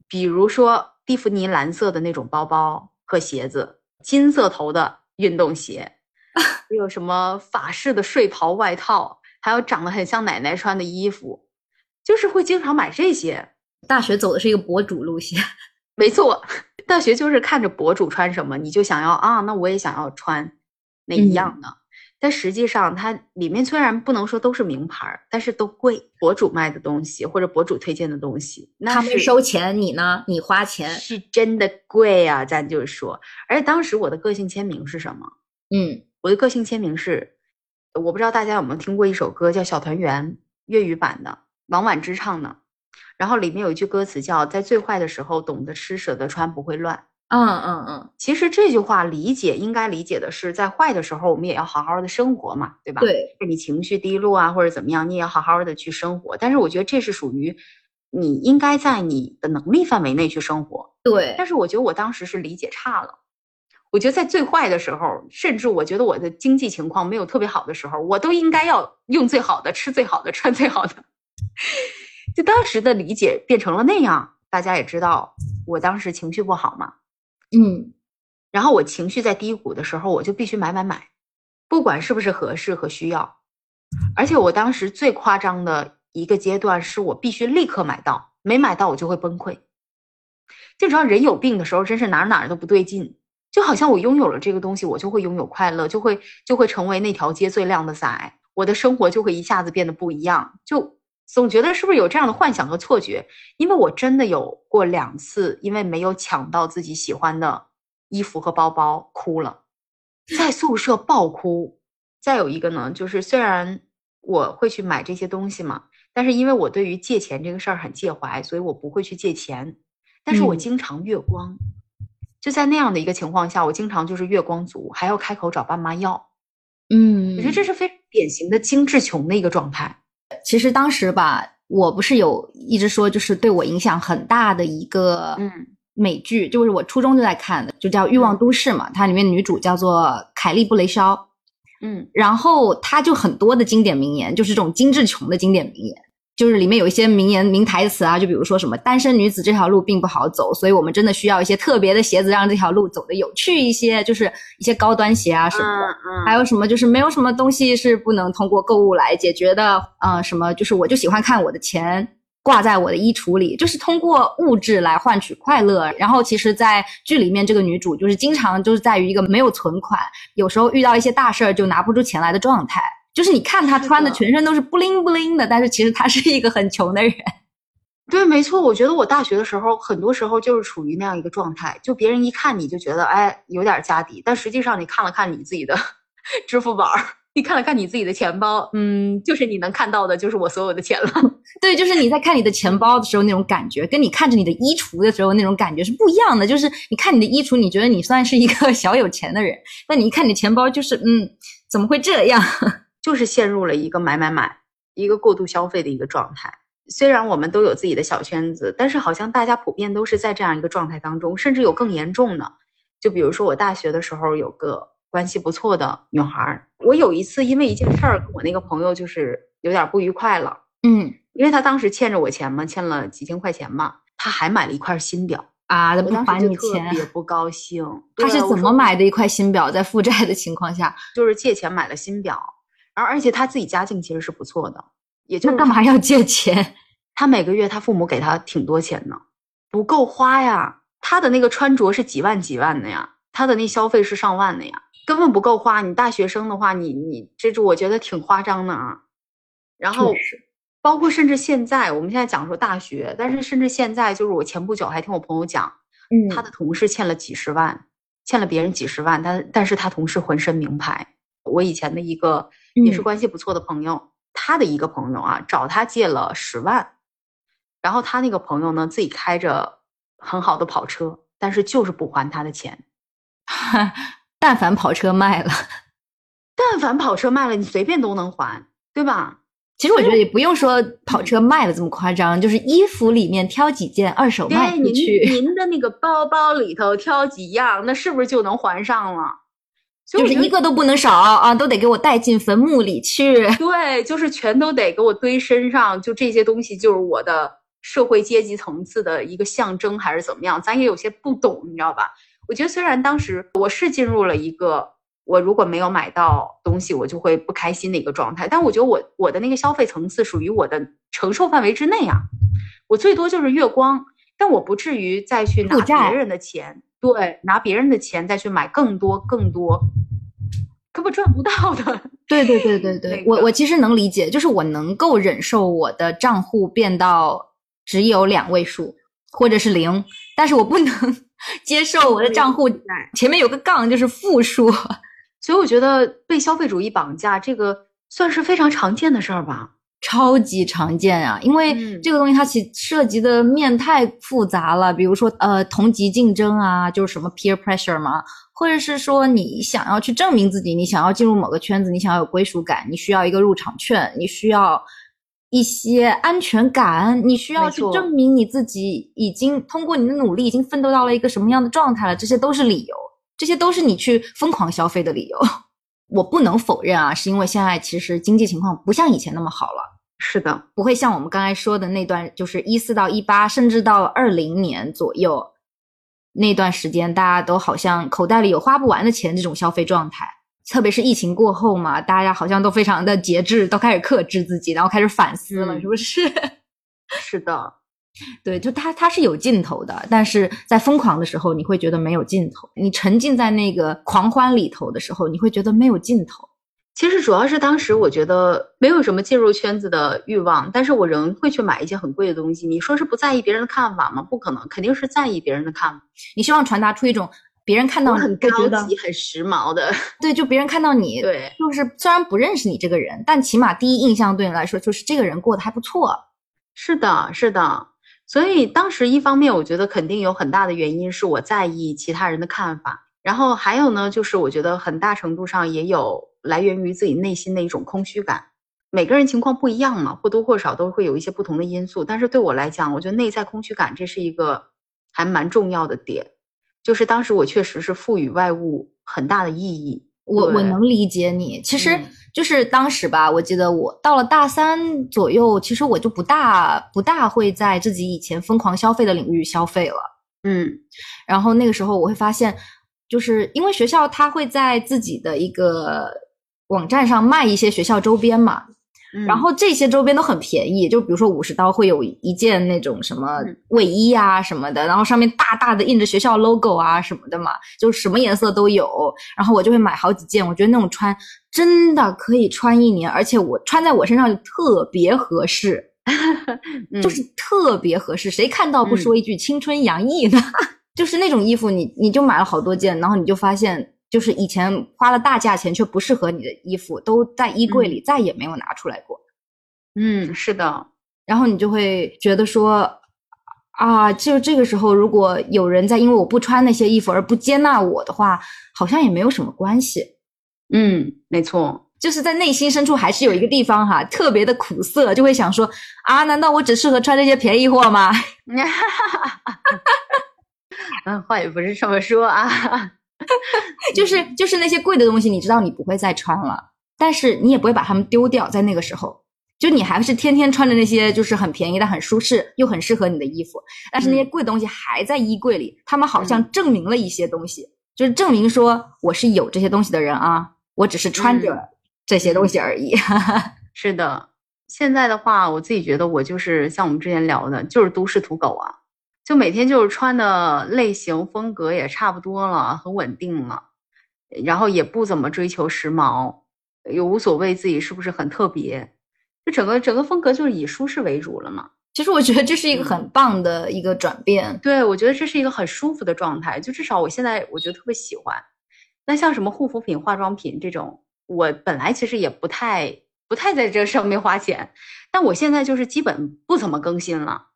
比如说蒂芙尼蓝色的那种包包和鞋子，金色头的运动鞋，还有什么法式的睡袍外套，还有长得很像奶奶穿的衣服，就是会经常买这些。大学走的是一个博主路线。没错，大学就是看着博主穿什么，你就想要啊，那我也想要穿那一样的。但实际上，它里面虽然不能说都是名牌儿，但是都贵。博主卖的东西或者博主推荐的东西，那他们收钱，你呢？你花钱。是真的贵啊，咱就说。而且当时我的个性签名是什么？嗯，我的个性签名是，我不知道大家有没有听过一首歌叫《小团圆》粤语版的，王菀之唱的。然后里面有一句歌词叫“在最坏的时候懂得吃，舍得穿，不会乱”。嗯嗯嗯，其实这句话理解应该理解的是，在坏的时候我们也要好好的生活嘛，对吧？对，你情绪低落啊或者怎么样，你也要好好的去生活。但是我觉得这是属于你应该在你的能力范围内去生活。对，但是我觉得我当时是理解差了。我觉得在最坏的时候，甚至我觉得我的经济情况没有特别好的时候，我都应该要用最好的、吃最好的、穿最好的。就当时的理解变成了那样，大家也知道，我当时情绪不好嘛，嗯然后我情绪在低谷的时候，我就必须买买买，不管是不是合适和需要。而且我当时最夸张的一个阶段，是我必须立刻买到，没买到我就会崩溃。就知道人有病的时候，真是哪儿哪儿都不对劲，就好像我拥有了这个东西，我就会拥有快乐，就会就会成为那条街最靓的仔，我的生活就会一下子变得不一样。就总觉得是不是有这样的幻想和错觉？因为我真的有过两次，因为没有抢到自己喜欢的衣服和包包，哭了，在宿舍爆哭。再有一个呢，就是虽然我会去买这些东西嘛，但是因为我对于借钱这个事儿很介怀，所以我不会去借钱。但是我嗯经常月光，就在那样的一个情况下，我经常就是月光族，还要开口找爸妈要。嗯，我觉得这是非常典型的精致穷的一个状态。其实当时吧，我不是有一直说，就是对我影响很大的一个嗯美剧，就是我初中就在看的，就叫《欲望都市》嘛，它里面女主叫做凯莉·布雷肖。嗯然后她就很多的经典名言，就是这种精致穷的经典名言，就是里面有一些名言名台词啊，就比如说什么单身女子这条路并不好走，所以我们真的需要一些特别的鞋子，让这条路走得有趣一些，就是一些高端鞋啊什么的。嗯还有什么就是没有什么东西是不能通过购物来解决的，呃，什么就是我就喜欢看我的钱挂在我的衣橱里，就是通过物质来换取快乐。然后其实，在剧里面这个女主就是经常就是在于一个没有存款，有时候遇到一些大事儿就拿不出钱来的状态。就是你看他穿的全身都是布灵布灵的，但是其实他是一个很穷的人。对，没错，我觉得我大学的时候，很多时候就是处于那样一个状态，就别人一看你就觉得，哎，有点家底，但实际上你看了看你自己的 支付宝儿，你看了看你自己的钱包，嗯，就是你能看到的，就是我所有的钱了。对，就是你在看你的钱包的时候那种感觉，跟你看着你的衣橱的时候那种感觉是不一样的。就是你看你的衣橱，你觉得你算是一个小有钱的人，但你一看你的钱包，就是嗯，怎么会这样？就是陷入了一个买买买、一个过度消费的一个状态。虽然我们都有自己的小圈子，但是好像大家普遍都是在这样一个状态当中，甚至有更严重的。就比如说我大学的时候有个关系不错的女孩儿，我有一次因为一件事儿跟我那个朋友就是有点不愉快了，嗯因为他当时欠着我钱嘛，欠了几千块钱嘛，他还买了一块新表，啊，他我不还你当时就特别，不高兴。他是怎么买的一块新表？在负债的情况下，就是借钱买了新表，然后而且他自己家境其实是不错的，也就干嘛要借钱？他每个月他父母给他挺多钱呢，不够花呀。他的那个穿着是几万几万的呀，他的那消费是上万的呀，根本不够花。你大学生的话，你你这就我觉得挺夸张的啊。然后包括甚至现在，我们现在讲说大学，但是甚至现在，就是我前不久还听我朋友讲，嗯他的同事欠了几十万，欠了别人几十万，但但是他同事浑身名牌。我以前的一个也是嗯关系不错的朋友，他的一个朋友啊，找他借了十万，然后他那个朋友呢自己开着很好的跑车，但是就是不还他的钱。但凡跑车卖了，但凡跑车卖了，你随便都能还，对吧？其实我觉得也不用说跑车卖了这么夸张，就是衣服里面挑几件二手卖出去，您的那个包包里头挑几样，那是不是就能还上了？就是一个都不能少啊，都得给我带进坟墓里去。对，就是全都得给我堆身上，就这些东西就是我的社会阶级层次的一个象征，还是怎么样？咱也有些不懂，你知道吧？我觉得虽然当时我是进入了一个我如果没有买到东西，我就会不开心的一个状态，但我觉得我我的那个消费层次属于我的承受范围之内啊，我最多就是月光，但我不至于再去拿别人的钱，对，拿别人的钱再去买更多更多，根本赚不到的。对对对对对，那个我我其实能理解，就是我能够忍受我的账户变到只有两位数或者是零，但是我不能 接受我的账户前面有个杠就是负数。所以我觉得被消费主义绑架，这个算是非常常见的事儿吧。超级常见啊，因为嗯这个东西它其涉及的面太复杂了，比如说呃同级竞争啊，就是什么 peer pressure 嘛，或者是说你想要去证明自己，你想要进入某个圈子，你想要有归属感，你需要一个入场券，你需要一些安全感，你需要去证明你自己已经通过你的努力，已经奋斗到了一个什么样的状态了，这些都是理由，这些都是你去疯狂消费的理由。我不能否认啊，是因为现在其实经济情况不像以前那么好了。是的，不会像我们刚才说的那段，就是一四到一八，甚至到二零年左右那段时间，大家都好像口袋里有花不完的钱这种消费状态。特别是疫情过后嘛，大家好像都非常的节制，都开始克制自己，然后开始反思了，嗯是不是？是的，对，就它它是有尽头的，但是在疯狂的时候，你会觉得没有尽头；你沉浸在那个狂欢里头的时候，你会觉得没有尽头。其实主要是当时我觉得没有什么进入圈子的欲望，但是我仍会去买一些很贵的东西。你说是不在意别人的看法吗？不可能，肯定是在意别人的看法。你希望传达出一种别人看到你很高级、很时髦的，对，就别人看到你，对，就是虽然不认识你这个人，但起码第一印象对你来说就是这个人过得还不错。是的，是的。所以当时一方面，我觉得肯定有很大的原因是我在意其他人的看法，然后还有呢，就是我觉得很大程度上也有来源于自己内心的一种空虚感。每个人情况不一样嘛，或多或少都会有一些不同的因素。但是对我来讲，我觉得内在空虚感这是一个还蛮重要的点。就是当时我确实是赋予外物很大的意义，我我能理解你。其实嗯就是当时吧，我记得我到了大三左右，其实我就不大不大会在自己以前疯狂消费的领域消费了。嗯然后那个时候我会发现，就是因为学校它会在自己的一个网站上卖一些学校周边嘛，嗯，然后这些周边都很便宜，就比如说五十刀会有一件那种什么嗯卫衣啊什么的，然后上面大大的印着学校 logo 啊什么的嘛，就什么颜色都有。然后我就会买好几件，我觉得那种穿真的可以穿一年，而且我穿在我身上就特别合适，嗯就是特别合适。谁看到不说一句青春洋溢呢？就是那种衣服你，你就买了好多件，然后你就发现，就是以前花了大价钱却不适合你的衣服，都在衣柜里再也没有拿出来过。嗯是的，然后你就会觉得说，啊，就这个时候，如果有人在因为我不穿那些衣服而不接纳我的话，好像也没有什么关系。嗯没错，就是在内心深处还是有一个地方哈，特别的苦涩，就会想说啊，难道我只适合穿这些便宜货吗？嗯，话也不是这么说啊，就是就是那些贵的东西，你知道你不会再穿了，但是你也不会把它们丢掉，在那个时候。就你还是天天穿着那些就是很便宜但很舒适又很适合你的衣服，但是那些贵东西还在衣柜里，他们好像证明了一些东西，就是证明说我是有这些东西的人啊，我只是穿着嗯这些东西而已。是的。现在的话，我自己觉得我就是像我们之前聊的，就是都市土狗啊，就每天就是穿的类型风格也差不多了，很稳定了，然后也不怎么追求时髦，也无所谓自己是不是很特别，就整个整个风格就是以舒适为主了嘛。其实我觉得这是一个很棒的一个转变。对，我觉得这是一个很舒服的状态，就至少我现在我觉得特别喜欢。那像什么护肤品、化妆品这种，我本来其实也不太不太在这上面花钱，但我现在就是基本不怎么更新了。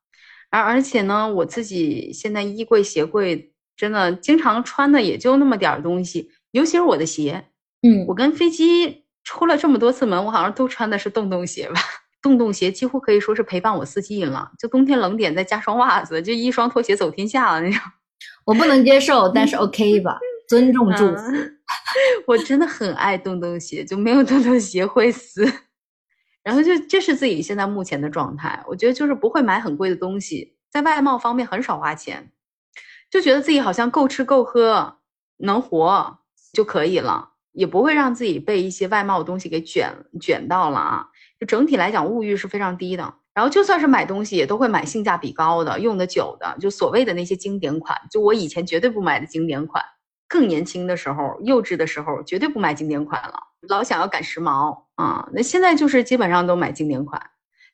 而而且呢，我自己现在衣柜、鞋柜真的经常穿的也就那么点儿东西，尤其是我的鞋，嗯我跟飞机出了这么多次门，我好像都穿的是洞洞鞋吧。洞洞鞋几乎可以说是陪伴我四季了，就冬天冷点再加双袜子，就一双拖鞋走天下了那种。我不能接受，但是 OK 吧，尊重祝福。嗯 我真的很爱洞洞鞋，就没有洞洞鞋会死。然后就这是自己现在目前的状态，我觉得就是不会买很贵的东西，在外貌方面很少花钱，就觉得自己好像够吃够喝，能活就可以了，也不会让自己被一些外貌的东西给卷卷到了啊。就整体来讲，物欲是非常低的。然后就算是买东西，也都会买性价比高的、用的久的，就所谓的那些经典款，就我以前绝对不买的经典款。更年轻的时候、幼稚的时候，绝对不买经典款了，老想要赶时髦啊。那现在就是基本上都买经典款。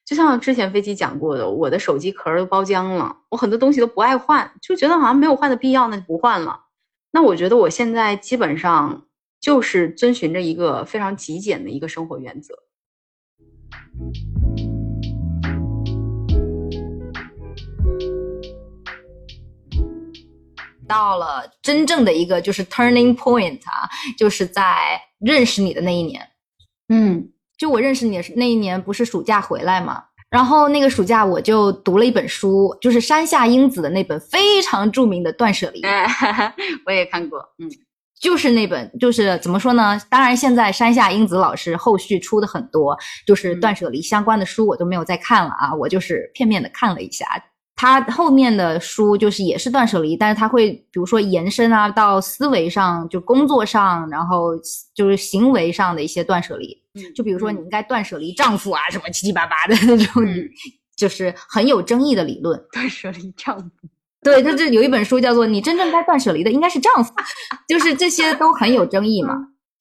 就像之前飞机讲过的，我的手机壳都包浆了，我很多东西都不爱换，就觉得好像没有换的必要，那就不换了。那我觉得我现在基本上就是遵循着一个非常极简的一个生活原则。到了真正的一个就是 turning point 啊，就是在认识你的那一年。嗯就我认识你的那一年，不是暑假回来嘛？然后那个暑假我就读了一本书，就是山下英子的那本非常著名的《断舍离》，哎，我也看过，嗯就是那本，就是怎么说呢？当然，现在山下英子老师后续出的很多，就是断舍离相关的书，我都没有再看了啊，我就是片面的看了一下。他后面的书就是也是断舍离，但是他会比如说延伸啊到思维上，就工作上，然后就是行为上的一些断舍离。嗯就比如说你应该断舍离丈夫啊，什么七七八八的那种，嗯就是很有争议的理论。断舍离丈夫，对，就这有一本书叫做《你真正该断舍离的应该是丈夫》，就是这些都很有争议嘛。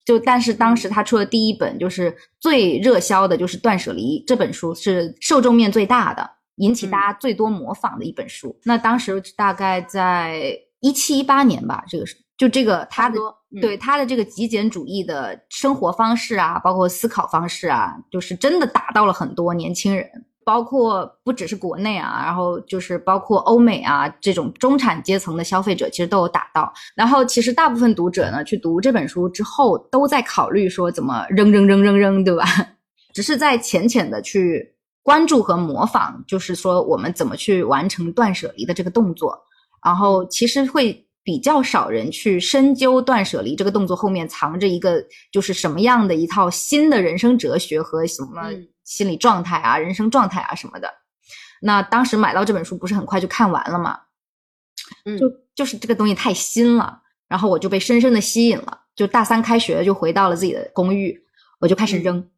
就但是当时他出的第一本就是最热销的，就是《断舍离》这本书是受众面最大的，引起大家最多模仿的一本书。那当时大概在一七一八年吧，这个是就这个他的对他的这个极简主义的生活方式啊，包括思考方式啊，就是真的打到了很多年轻人。包括不只是国内啊，然后就是包括欧美啊这种中产阶层的消费者，其实都有打到。然后其实大部分读者呢，去读这本书之后，都在考虑说怎么扔扔扔扔扔，对吧？只是在浅浅的去关注和模仿，就是说我们怎么去完成断舍离的这个动作。然后其实会比较少人去深究断舍离这个动作后面藏着一个就是什么样的一套新的人生哲学和什么嗯心理状态啊、人生状态啊什么的。那当时买到这本书不是很快就看完了嘛？嗯就就是这个东西太新了，然后我就被深深的吸引了。就大三开学就回到了自己的公寓，我就开始扔，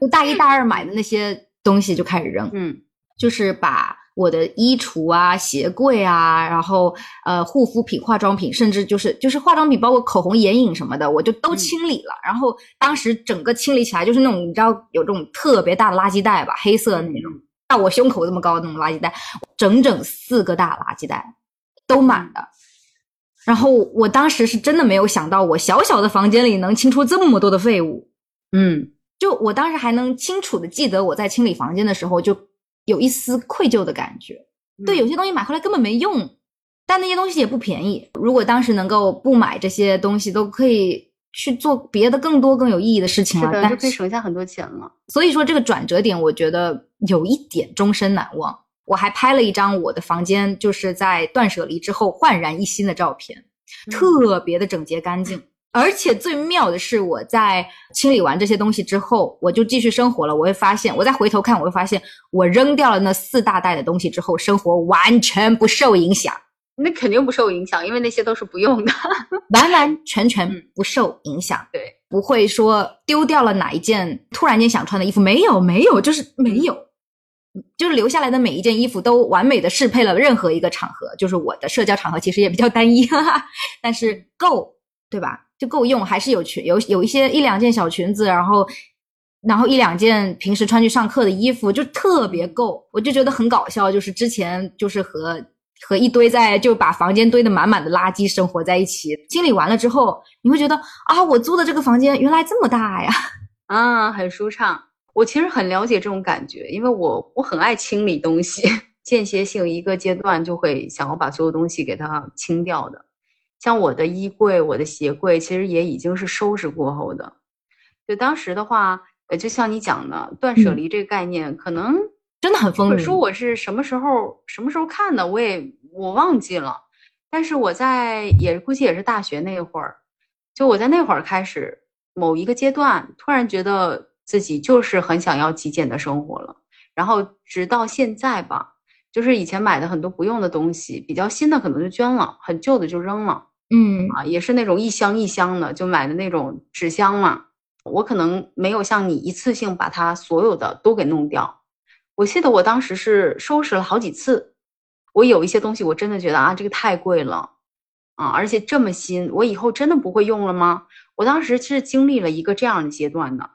就大一大二买的那些东西就开始扔，嗯就是把我的衣橱啊、鞋柜啊，然后呃护肤品、化妆品，甚至就是就是化妆品，包括口红、眼影什么的，我就都嗯清理了。然后当时整个清理起来就是那种你知道有这种特别大的垃圾袋吧，黑色的那种，到我胸口这么高的那种垃圾袋，整整四个大垃圾袋都满的。然后我当时是真的没有想到，我小小的房间里能清出这么多的废物。嗯就我当时还能清楚的记得，我在清理房间的时候，就有一丝愧疚的感觉。对，有些东西买回来根本没用，但那些东西也不便宜。如果当时能够不买这些东西，都可以去做别的更多更有意义的事情了。是的，就可以省下很多钱了。所以说这个转折点，我觉得有一点终身难忘。我还拍了一张我的房间，就是在断舍离之后焕然一新的照片，嗯特别的整洁干净。而且最妙的是，我在清理完这些东西之后，我就继续生活了。我会发现，我再回头看，我会发现，我扔掉了那四大袋的东西之后，生活完全不受影响，那肯定不受影响，因为那些都是不用的。完完全全嗯不受影响。对，不会说丢掉了哪一件突然间想穿的衣服，没有，没有，就是没有，就是留下来的每一件衣服都完美的适配了任何一个场合。就是我的社交场合其实也比较单一，哈哈，但是够，对吧？就够用，还是有裙有有一些一两件小裙子，然后然后一两件平时穿去上课的衣服，就特别够。我就觉得很搞笑，就是之前就是和。和一堆在就把房间堆得满满的垃圾生活在一起，清理完了之后，你会觉得啊，我租的这个房间原来这么大呀！啊，很舒畅。我其实很了解这种感觉，因为我我很爱清理东西，间歇性一个阶段就会想要把所有东西给它清掉的。像我的衣柜、我的鞋柜，其实也已经是收拾过后的。就当时的话，呃，就像你讲的，断舍嗯离这个概念，可能真的很这风靡。本书我是什么时候什么时候看的，我也我忘记了。但是我在也估计也是大学那会儿，就我在那会儿开始某一个阶段，突然觉得自己就是很想要极简的生活了。然后直到现在吧，就是以前买的很多不用的东西，比较新的可能就捐了，很旧的就扔了嗯啊，也是那种一箱一箱的，就买的那种纸箱嘛。我可能没有像你一次性把它所有的都给弄掉。我记得我当时是收拾了好几次，我有一些东西我真的觉得啊，这个太贵了啊，而且这么新，我以后真的不会用了吗？我当时是经历了一个这样的阶段的，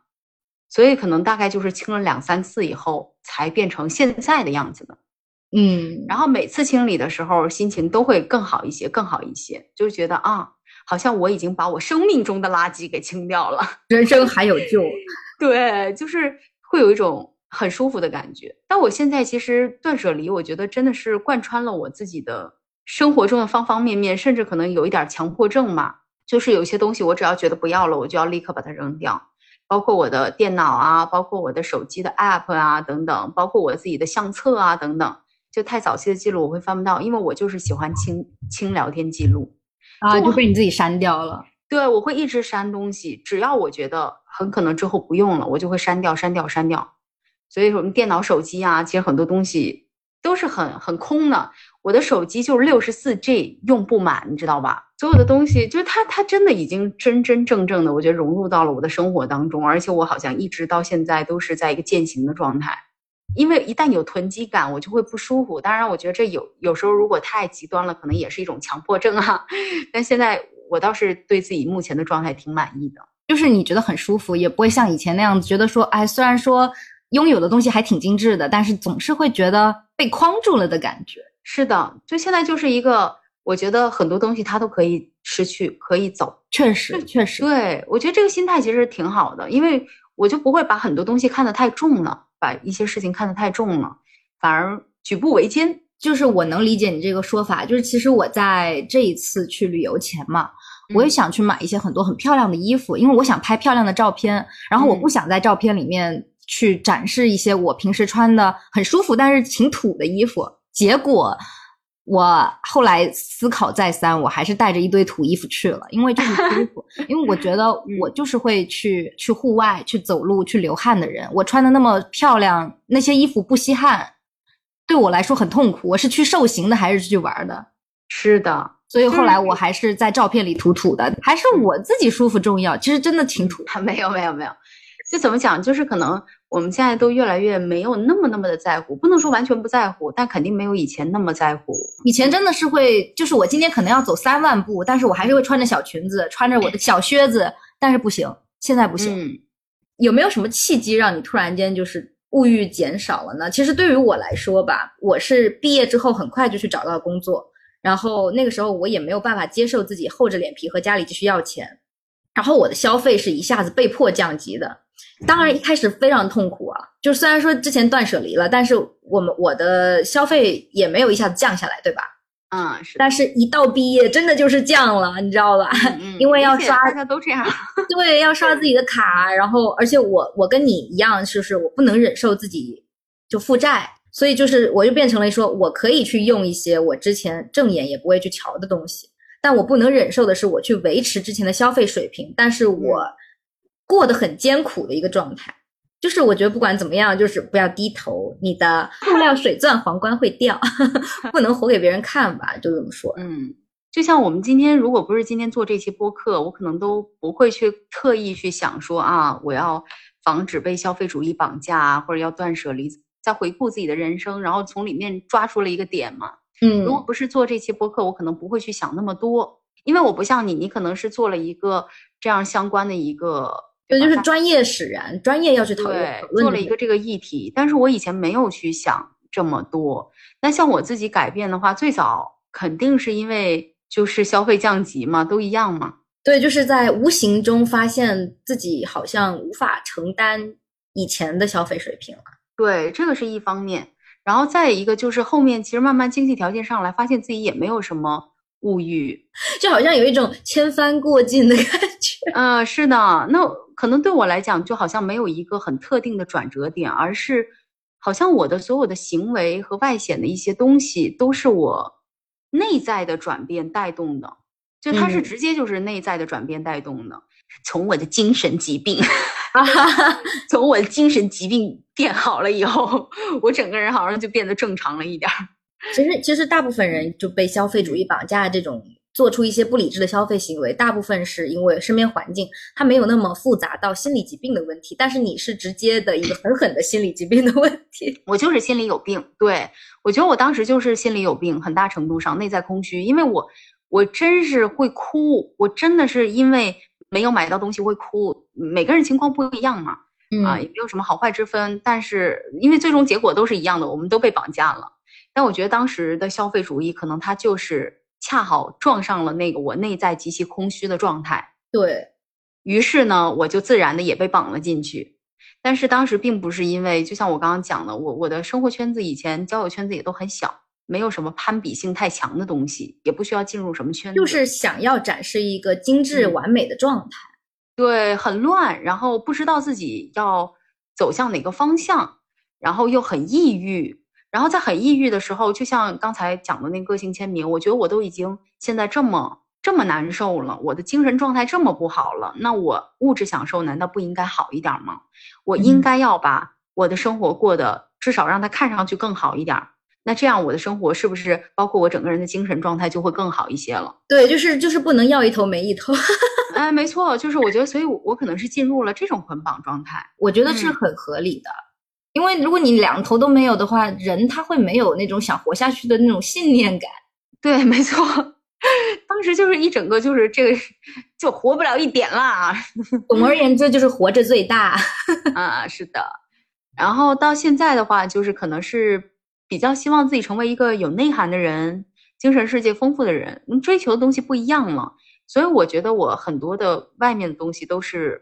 所以可能大概就是清了两三次以后，才变成现在的样子的。嗯，然后每次清理的时候，心情都会更好一些，更好一些，就是觉得啊，好像我已经把我生命中的垃圾给清掉了。人生还有救。对，就是会有一种很舒服的感觉。但我现在其实断舍离，我觉得真的是贯穿了我自己的生活中的方方面面，甚至可能有一点强迫症嘛。就是有些东西，我只要觉得不要了，我就要立刻把它扔掉。包括我的电脑啊，包括我的手机的 app 啊等等，包括我自己的相册啊等等，就太早期的记录我会翻不到，因为我就是喜欢清清聊天记录。啊，就就被你自己删掉了。对，我会一直删东西，只要我觉得很可能之后不用了，我就会删掉、删掉、删掉。所以说，我们电脑、手机啊，其实很多东西都是很很空的。我的手机就是六十四 G 用不满，你知道吧？所有的东西就是它，它真的已经真真正正的，我觉得融入到了我的生活当中，而且我好像一直到现在都是在一个践行的状态。因为一旦有囤积感，我就会不舒服。当然，我觉得这有有时候如果太极端了，可能也是一种强迫症啊。但现在我倒是对自己目前的状态挺满意的。就是你觉得很舒服，也不会像以前那样子觉得说，哎，虽然说拥有的东西还挺精致的，但是总是会觉得被框住了的感觉。是的，就现在就是一个，我觉得很多东西它都可以失去，可以走。确实，确实，对我觉得这个心态其实挺好的，因为我就不会把很多东西看得太重了，把一些事情看得太重了，反而举步维艰。就是我能理解你这个说法，就是其实我在这一次去旅游前嘛，我也想去买一些很多很漂亮的衣服，因为我想拍漂亮的照片，然后我不想在照片里面去展示一些我平时穿的很舒服但是挺土的衣服。结果我后来思考再三，我还是带着一堆土衣服去了，因为就是舒服。因为我觉得我就是会去去户外去走路去流汗的人，我穿的那么漂亮，那些衣服不吸汗，对我来说很痛苦。我是去受刑的还是去玩的？是的，所以后来我还是在照片里土土的，还是我自己舒服重要。其实真的挺土的。没有没有没有，就怎么讲，就是可能。我们现在都越来越没有那么那么的在乎，不能说完全不在乎，但肯定没有以前那么在乎。以前真的是会，就是我今天可能要走三万步，但是我还是会穿着小裙子，穿着我的小靴子，但是不行，现在不行。有没有什么契机让你突然间就是物欲减少了呢？其实对于我来说吧，我是毕业之后很快就去找到工作，然后那个时候我也没有办法接受自己厚着脸皮和家里继续要钱，然后我的消费是一下子被迫降级的。当然，一开始非常痛苦啊！就虽然说之前断舍离了，但是我们我的消费也没有一下子降下来，对吧？嗯，是。但是，一到毕业，真的就是降了，你知道吧？嗯。因为要刷，大家都这样。对，要刷自己的卡，然后，而且我我跟你一样，就是我不能忍受自己就负债，所以就是我就变成了说，我可以去用一些我之前正眼也不会去瞧的东西，但我不能忍受的是我去维持之前的消费水平，但是我。过得很艰苦的一个状态，就是我觉得不管怎么样，就是不要低头，你的 塑料水钻皇冠会掉，不能活给别人看吧，就这么说。嗯，就像我们今天，如果不是今天做这期播客，我可能都不会去特意去想说啊，我要防止被消费主义绑架，或者要断舍离，在回顾自己的人生，然后从里面抓出了一个点嘛。嗯，如果不是做这期播客，我可能不会去想那么多，因为我不像你，你可能是做了一个这样相关的一个。对，就是专业使然，专业要去讨论。做了一个这个议题，但是我以前没有去想这么多。那像我自己改变的话，最早肯定是因为就是消费降级嘛，都一样嘛。对，就是在无形中发现自己好像无法承担以前的消费水平了。对，这个是一方面。然后再一个就是后面其实慢慢经济条件上来，发现自己也没有什么物欲，就好像有一种千帆过尽的感觉。啊，是的，那。可能对我来讲，就好像没有一个很特定的转折点，而是好像我的所有的行为和外显的一些东西，都是我内在的转变带动的。就它是直接就是内在的转变带动的。从我的精神疾病 从我的精神疾病变好了以后，我整个人好像就变得正常了一点儿。其实，其实大部分人就被消费主义绑架这种。做出一些不理智的消费行为，大部分是因为身边环境它没有那么复杂到心理疾病的问题，但是你是直接的一个狠狠的心理疾病的问题。我就是心里有病，对我觉得我当时就是心里有病，很大程度上内在空虚，因为我我真是会哭，我真的是因为没有买到东西会哭。每个人情况不一样嘛，啊也没有什么好坏之分，但是因为最终结果都是一样的，我们都被绑架了。但我觉得当时的消费主义可能它就是。恰好撞上了那个我内在极其空虚的状态，对于是呢，我就自然的也被绑了进去。但是当时并不是因为，就像我刚刚讲的，我我的生活圈子以前交友圈子也都很小，没有什么攀比性太强的东西，也不需要进入什么圈子，就是想要展示一个精致完美的状态。对，很乱，然后不知道自己要走向哪个方向，然后又很抑郁。然后在很抑郁的时候，就像刚才讲的那个性签名，我觉得我都已经现在这么这么难受了，我的精神状态这么不好了，那我物质享受难道不应该好一点吗？我应该要把我的生活过得至少让它看上去更好一点。那这样我的生活是不是包括我整个人的精神状态就会更好一些了？对，就是就是不能要一头没一头。哎，没错，就是我觉得，所以我我可能是进入了这种捆绑状态，我觉得是很合理的。因为如果你两头都没有的话，人他会没有那种想活下去的那种信念感。对，没错，当时就是一整个就是这个就活不了一点啦。总而言之，就是活着最大。啊，是的。然后到现在的话，就是可能是比较希望自己成为一个有内涵的人，精神世界丰富的人。追求的东西不一样了，所以我觉得我很多的外面的东西都是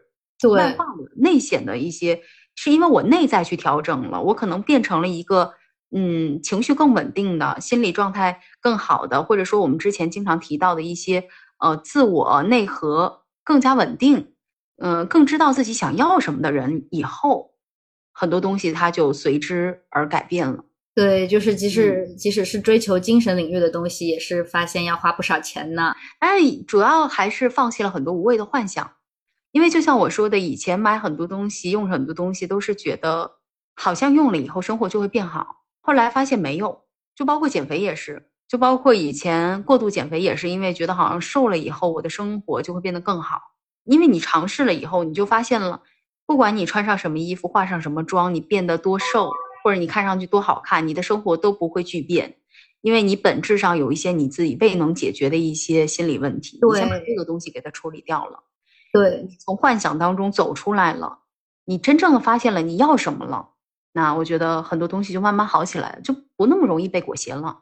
外化的、内显的一些。是因为我内在去调整了，我可能变成了一个嗯情绪更稳定的、心理状态更好的，或者说我们之前经常提到的一些呃自我内核更加稳定，嗯，更知道自己想要什么的人，以后很多东西它就随之而改变了。对，就是即使即使是追求精神领域的东西，也是发现要花不少钱呢。哎，主要还是放弃了很多无谓的幻想，因为就像我说的，以前买很多东西，用很多东西都是觉得好像用了以后生活就会变好，后来发现没有，就包括减肥也是，就包括以前过度减肥也是因为觉得好像瘦了以后我的生活就会变得更好，因为你尝试了以后，你就发现了，不管你穿上什么衣服，化上什么妆，你变得多瘦。或者你看上去多好看，你的生活都不会巨变，因为你本质上有一些你自己未能解决的一些心理问题，你先把这个东西给它处理掉了。对，从幻想当中走出来了，你真正的发现了你要什么了，那我觉得很多东西就慢慢好起来了，就不那么容易被裹挟了。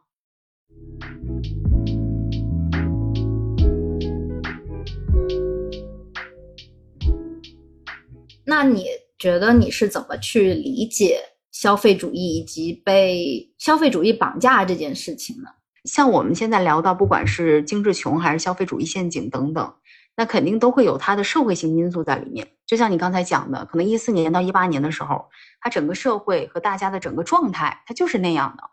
那你觉得你是怎么去理解？消费主义以及被消费主义绑架这件事情呢？像我们现在聊到，不管是精致穷还是消费主义陷阱等等，那肯定都会有它的社会性因素在里面。就像你刚才讲的，可能一四年到一八年的时候，它整个社会和大家的整个状态，它就是那样的。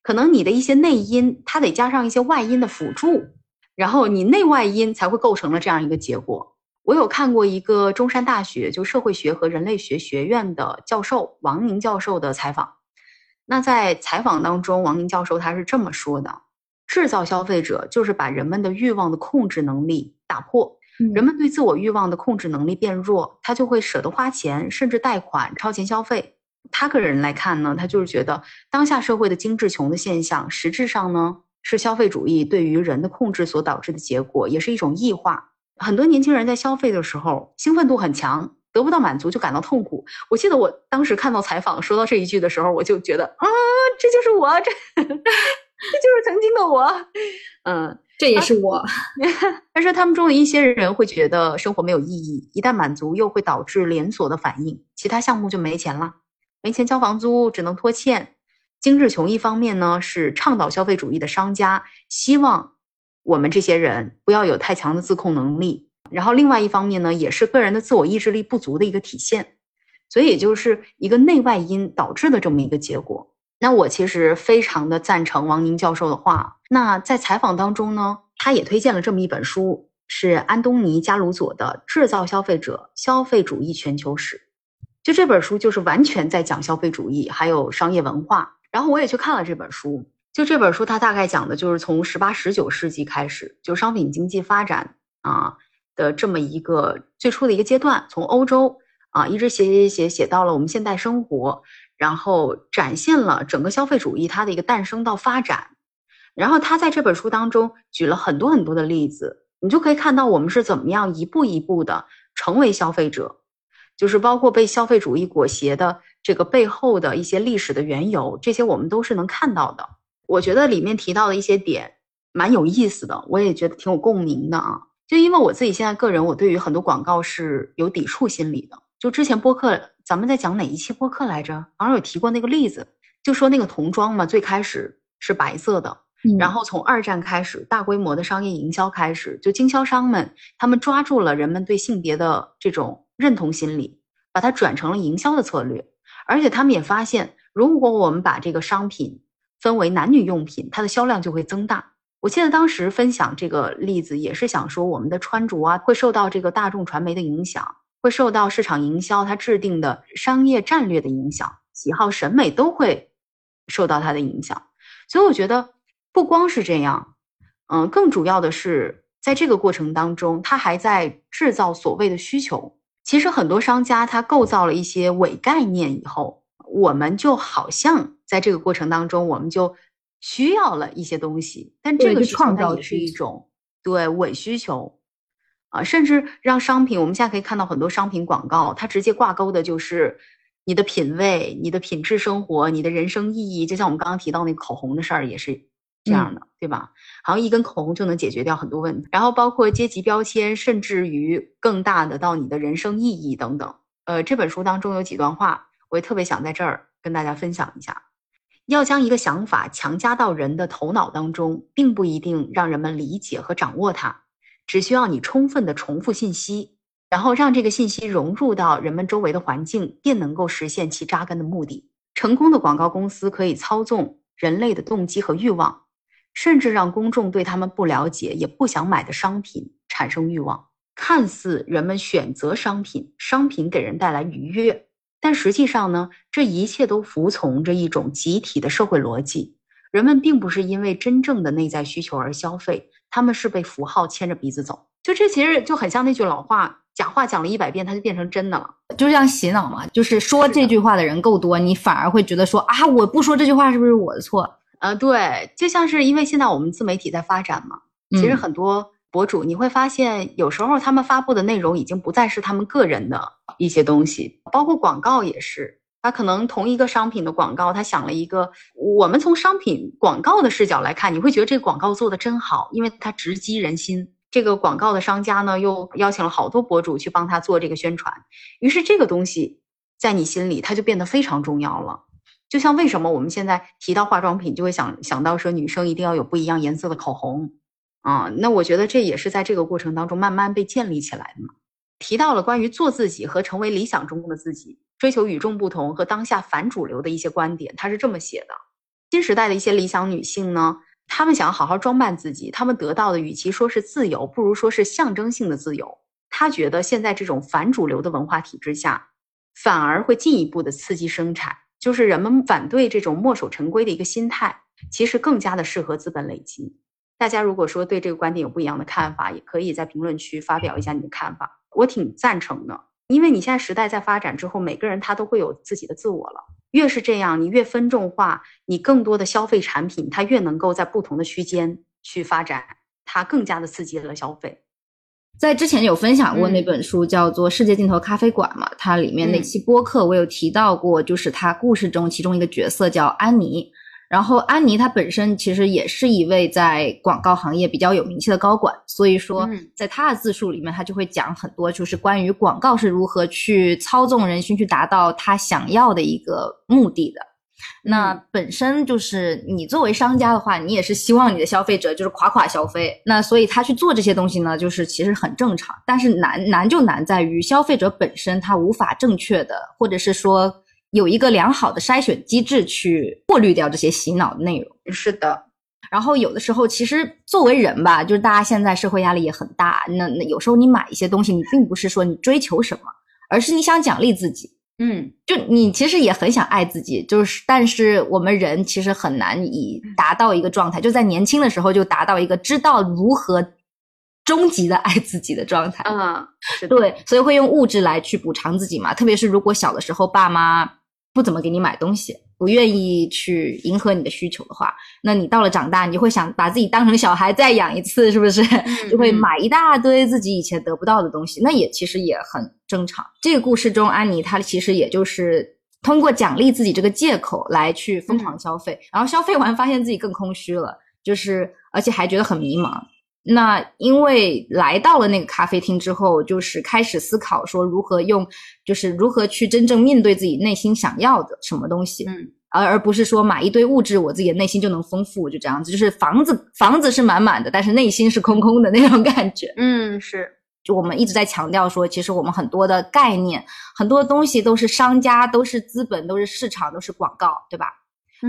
可能你的一些内因，它得加上一些外因的辅助，然后你内外因才会构成了这样一个结果。我有看过一个中山大学就社会学和人类学学院的教授王宁教授的采访。那在采访当中，王宁教授他是这么说的：制造消费者就是把人们的欲望的控制能力打破，人们对自我欲望的控制能力变弱，他就会舍得花钱，甚至贷款超前消费。他个人来看呢，他就是觉得当下社会的精致穷的现象，实质上呢是消费主义对于人的控制所导致的结果，也是一种异化。很多年轻人在消费的时候兴奋度很强，得不到满足就感到痛苦。我记得我当时看到采访说到这一句的时候，我就觉得啊，这就是我，这 这就是曾经的我，嗯，这也是我。但是他们中的一些人会觉得生活没有意义，一旦满足又会导致连锁的反应，其他项目就没钱了，没钱交房租，只能拖欠。精致穷一方面呢是倡导消费主义的商家希望。我们这些人不要有太强的自控能力，然后另外一方面呢，也是个人的自我意志力不足的一个体现，所以也就是一个内外因导致的这么一个结果。那我其实非常的赞成王宁教授的话。那在采访当中呢，他也推荐了这么一本书，是安东尼加鲁佐的《制造消费者：消费主义全球史》。就这本书就是完全在讲消费主义还有商业文化。然后我也去看了这本书。就这本书，它大概讲的就是从十八、十九世纪开始，就商品经济发展啊的这么一个最初的一个阶段，从欧洲啊一直写写写写到了我们现代生活，然后展现了整个消费主义它的一个诞生到发展。然后他在这本书当中举了很多很多的例子，你就可以看到我们是怎么样一步一步的成为消费者，就是包括被消费主义裹挟的这个背后的一些历史的缘由，这些我们都是能看到的。我觉得里面提到的一些点蛮有意思的，我也觉得挺有共鸣的啊。就因为我自己现在个人，我对于很多广告是有抵触心理的。就之前播客，咱们在讲哪一期播客来着？好像有提过那个例子，就说那个童装嘛，最开始是白色的，然后从二战开始，大规模的商业营销开始，就经销商们他们抓住了人们对性别的这种认同心理，把它转成了营销的策略，而且他们也发现，如果我们把这个商品分为男女用品，它的销量就会增大。我记得当时分享这个例子，也是想说我们的穿着啊，会受到这个大众传媒的影响，会受到市场营销它制定的商业战略的影响，喜好审美都会受到它的影响。所以我觉得不光是这样，嗯，更主要的是在这个过程当中，它还在制造所谓的需求。其实很多商家他构造了一些伪概念以后。我们就好像在这个过程当中，我们就需要了一些东西，但这个创造也是一种对伪需求啊，甚至让商品，我们现在可以看到很多商品广告，它直接挂钩的就是你的品味、你的品质生活、你的人生意义。就像我们刚刚提到那个口红的事儿，也是这样的，对吧？好像一根口红就能解决掉很多问题，然后包括阶级标签，甚至于更大的到你的人生意义等等。呃，这本书当中有几段话。我也特别想在这儿跟大家分享一下，要将一个想法强加到人的头脑当中，并不一定让人们理解和掌握它，只需要你充分的重复信息，然后让这个信息融入到人们周围的环境，便能够实现其扎根的目的。成功的广告公司可以操纵人类的动机和欲望，甚至让公众对他们不了解也不想买的商品产生欲望。看似人们选择商品，商品给人带来愉悦，但实际上呢，这一切都服从着一种集体的社会逻辑。人们并不是因为真正的内在需求而消费，他们是被符号牵着鼻子走。就这其实就很像那句老话：假话讲了一百遍，它就变成真的了。就这样洗脑嘛，就是说这句话的人够多，你反而会觉得说啊，我不说这句话是不是我的错？呃，对，就像是因为现在我们自媒体在发展嘛，其实很多。博主，你会发现有时候他们发布的内容已经不再是他们个人的一些东西，包括广告也是。他可能同一个商品的广告，他想了一个，我们从商品广告的视角来看，你会觉得这个广告做的真好，因为它直击人心。这个广告的商家呢，又邀请了好多博主去帮他做这个宣传，于是这个东西在你心里，它就变得非常重要了。就像为什么我们现在提到化妆品，就会想想到说女生一定要有不一样颜色的口红。啊，那我觉得这也是在这个过程当中慢慢被建立起来的嘛。提到了关于做自己和成为理想中的自己，追求与众不同和当下反主流的一些观点，他是这么写的：新时代的一些理想女性呢，她们想要好好装扮自己，她们得到的与其说是自由，不如说是象征性的自由。她觉得现在这种反主流的文化体制下，反而会进一步的刺激生产，就是人们反对这种墨守成规的一个心态，其实更加的适合资本累积。大家如果说对这个观点有不一样的看法，也可以在评论区发表一下你的看法。我挺赞成的，因为你现在时代在发展之后，每个人他都会有自己的自我了。越是这样，你越分众化，你更多的消费产品，它越能够在不同的区间去发展，它更加的刺激了消费。在之前有分享过那本书叫做《世界尽头咖啡馆》嘛，它里面那期播客我有提到过，就是它故事中其中一个角色叫安妮。然后安妮她本身其实也是一位在广告行业比较有名气的高管，所以说在她的自述里面，她就会讲很多，就是关于广告是如何去操纵人心，去达到她想要的一个目的的。那本身就是你作为商家的话，你也是希望你的消费者就是垮垮消费，那所以他去做这些东西呢，就是其实很正常。但是难难就难在于消费者本身他无法正确的，或者是说。有一个良好的筛选机制去过滤掉这些洗脑的内容。是的，然后有的时候其实作为人吧，就是大家现在社会压力也很大，那那有时候你买一些东西，你并不是说你追求什么，而是你想奖励自己。嗯，就你其实也很想爱自己，就是但是我们人其实很难以达到一个状态，就在年轻的时候就达到一个知道如何。终极的爱自己的状态，嗯，对，所以会用物质来去补偿自己嘛。特别是如果小的时候爸妈不怎么给你买东西，不愿意去迎合你的需求的话，那你到了长大，你就会想把自己当成小孩再养一次，是不是？就会买一大堆自己以前得不到的东西，那也其实也很正常。这个故事中，安妮她其实也就是通过奖励自己这个借口来去疯狂消费，然后消费完发现自己更空虚了，就是而且还觉得很迷茫。那因为来到了那个咖啡厅之后，就是开始思考说如何用，就是如何去真正面对自己内心想要的什么东西，嗯，而而不是说买一堆物质，我自己的内心就能丰富，就这样子，就是房子房子是满满的，但是内心是空空的那种感觉，嗯，是，就我们一直在强调说，其实我们很多的概念，很多东西都是商家，都是资本，都是市场，都是广告，对吧？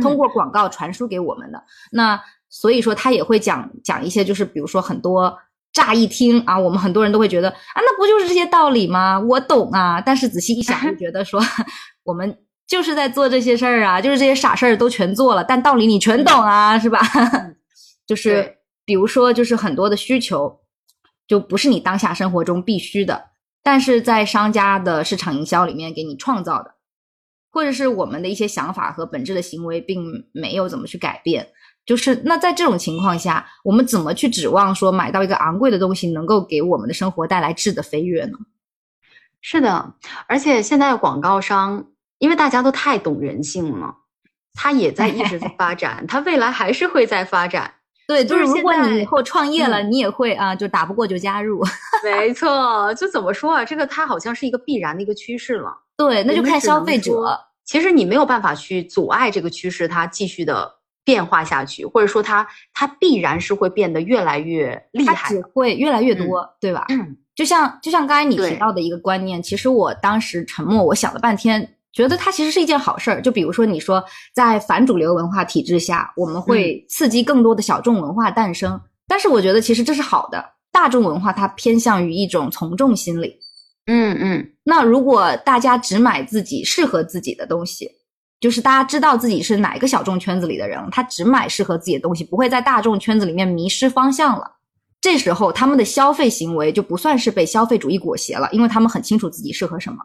通过广告传输给我们的。那。所以说他也会讲讲一些，就是比如说很多乍一听啊，我们很多人都会觉得啊，那不就是这些道理吗？我懂啊。但是仔细一想，就觉得说 我们就是在做这些事儿啊，就是这些傻事儿都全做了，但道理你全懂啊，是吧？就是比如说，就是很多的需求就不是你当下生活中必须的，但是在商家的市场营销里面给你创造的，或者是我们的一些想法和本质的行为并没有怎么去改变。就是那在这种情况下，我们怎么去指望说买到一个昂贵的东西能够给我们的生活带来质的飞跃呢？是的，而且现在广告商因为大家都太懂人性了，他也在一直在 发展，他未来还是会在发展。对，就是如果你以后创业了，你也会啊，就打不过就加入。没错，就怎么说啊？这个它好像是一个必然的一个趋势了。对，那就看消费者。其实你没有办法去阻碍这个趋势，它继续的。变化下去，或者说它它必然是会变得越来越厉害，它只会越来越多，对吧？就像就像刚才你提到的一个观念，其实我当时沉默，我想了半天，觉得它其实是一件好事儿。就比如说你说在反主流文化体制下，我们会刺激更多的小众文化诞生，但是我觉得其实这是好的。大众文化它偏向于一种从众心理。嗯嗯，那如果大家只买自己适合自己的东西，就是大家知道自己是哪个小众圈子里的人，他只买适合自己的东西，不会在大众圈子里面迷失方向了。这时候他们的消费行为就不算是被消费主义裹挟了，因为他们很清楚自己适合什么。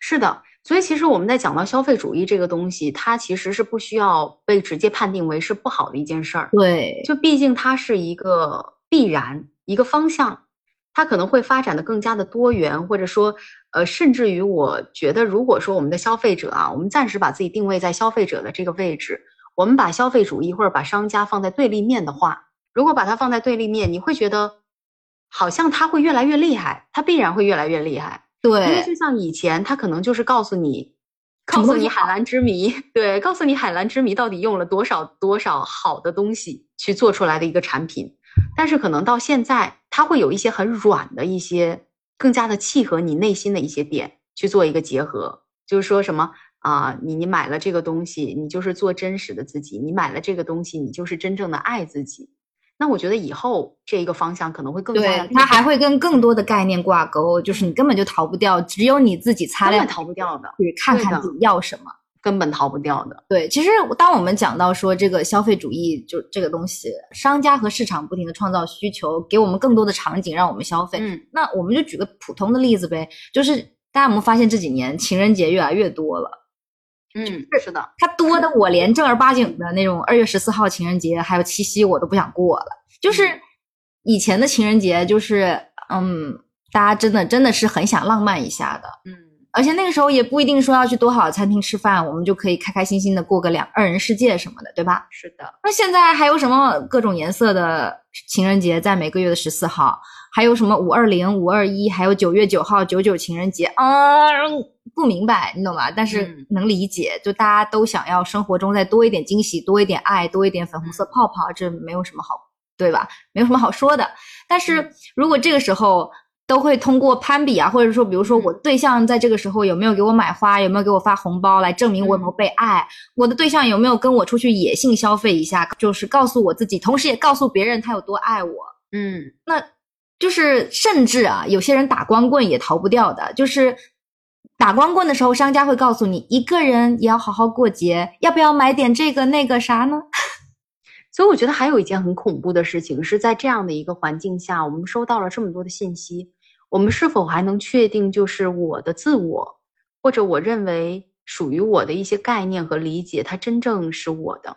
是的，所以其实我们在讲到消费主义这个东西，它其实是不需要被直接判定为是不好的一件事儿。对，就毕竟它是一个必然一个方向。它可能会发展的更加的多元，或者说，呃，甚至于我觉得，如果说我们的消费者啊，我们暂时把自己定位在消费者的这个位置，我们把消费主义或者把商家放在对立面的话，如果把它放在对立面，你会觉得好像它会越来越厉害，它必然会越来越厉害。对，因为就像以前，它可能就是告诉你，告诉你海蓝之谜，对，告诉你海蓝之谜到底用了多少多少好的东西去做出来的一个产品。但是可能到现在，它会有一些很软的一些，更加的契合你内心的一些点去做一个结合。就是说什么啊，你你买了这个东西，你就是做真实的自己；你买了这个东西，你就是真正的爱自己。那我觉得以后这一个方向可能会更加对，它还会跟更多的概念挂钩，就是你根本就逃不掉，只有你自己擦亮，逃不掉的，去看看自己要什么。根本逃不掉的。对，其实当我们讲到说这个消费主义，就这个东西，商家和市场不停的创造需求，给我们更多的场景让我们消费。嗯，那我们就举个普通的例子呗，就是大家有没有发现这几年情人节越来越多了？嗯，是的，它多的我连正儿八经的那种二月十四号情人节还有七夕我都不想过了。就是以前的情人节，就是嗯，大家真的真的是很想浪漫一下的。嗯。而且那个时候也不一定说要去多好的餐厅吃饭，我们就可以开开心心的过个两二人世界什么的，对吧？是的。那现在还有什么各种颜色的情人节，在每个月的十四号，还有什么五二零、五二一，还有九月九号九九情人节啊？不明白，你懂吧？但是能理解，就大家都想要生活中再多一点惊喜，多一点爱，多一点粉红色泡泡，这没有什么好，对吧？没有什么好说的。但是如果这个时候，都会通过攀比啊，或者说，比如说我对象在这个时候有没有给我买花，有没有给我发红包，来证明我有没有被爱。我的对象有没有跟我出去野性消费一下，就是告诉我自己，同时也告诉别人他有多爱我。嗯，那就是甚至啊，有些人打光棍也逃不掉的，就是打光棍的时候，商家会告诉你，一个人也要好好过节，要不要买点这个那个啥呢？所以我觉得还有一件很恐怖的事情，是在这样的一个环境下，我们收到了这么多的信息。我们是否还能确定，就是我的自我，或者我认为属于我的一些概念和理解，它真正是我的，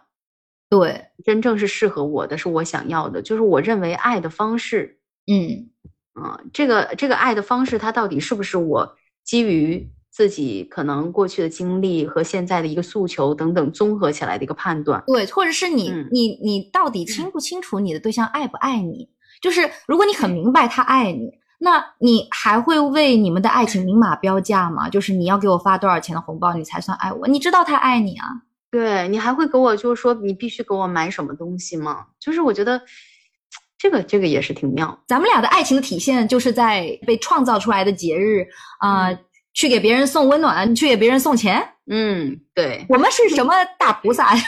对，真正是适合我的，是我想要的，就是我认为爱的方式，嗯，啊，这个这个爱的方式，它到底是不是我基于自己可能过去的经历和现在的一个诉求等等综合起来的一个判断？对，或者是你你你到底清不清楚你的对象爱不爱你？就是如果你很明白他爱你。那你还会为你们的爱情明码标价吗？就是你要给我发多少钱的红包，你才算爱我？你知道他爱你啊？对你还会给我，就是说你必须给我买什么东西吗？就是我觉得这个这个也是挺妙。咱们俩的爱情的体现，就是在被创造出来的节日啊，去给别人送温暖，去给别人送钱。嗯，对，我们是什么大菩萨？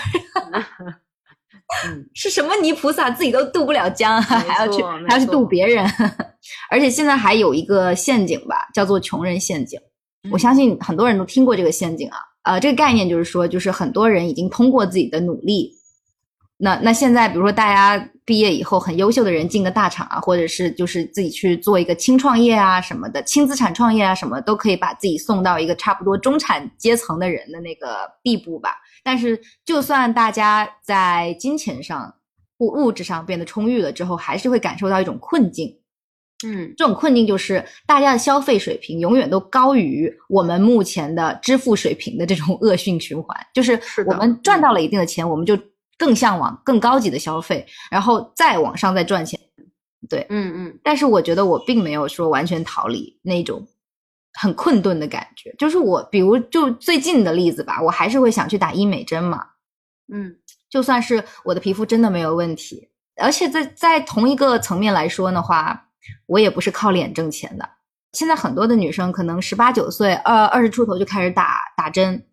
是什么泥菩萨自己都渡不了江，还要去还要去渡别人？而且现在还有一个陷阱吧，叫做穷人陷阱。我相信很多人都听过这个陷阱啊。呃，这个概念就是说，就是很多人已经通过自己的努力，那那现在比如说大家毕业以后很优秀的人进个大厂啊，或者是就是自己去做一个轻创业啊什么的，轻资产创业啊什么，都可以把自己送到一个差不多中产阶层的人的那个地步吧。但是，就算大家在金钱上、物物质上变得充裕了之后，还是会感受到一种困境。嗯，这种困境就是大家的消费水平永远都高于我们目前的支付水平的这种恶性循环。就是我们赚到了一定的钱，我们就更向往更高级的消费，然后再往上再赚钱。对，嗯嗯。但是我觉得我并没有说完全逃离那种。很困顿的感觉，就是我，比如就最近的例子吧，我还是会想去打医美针嘛。嗯，就算是我的皮肤真的没有问题，而且在在同一个层面来说的话，我也不是靠脸挣钱的。现在很多的女生可能十八九岁，呃，二十出头就开始打打针，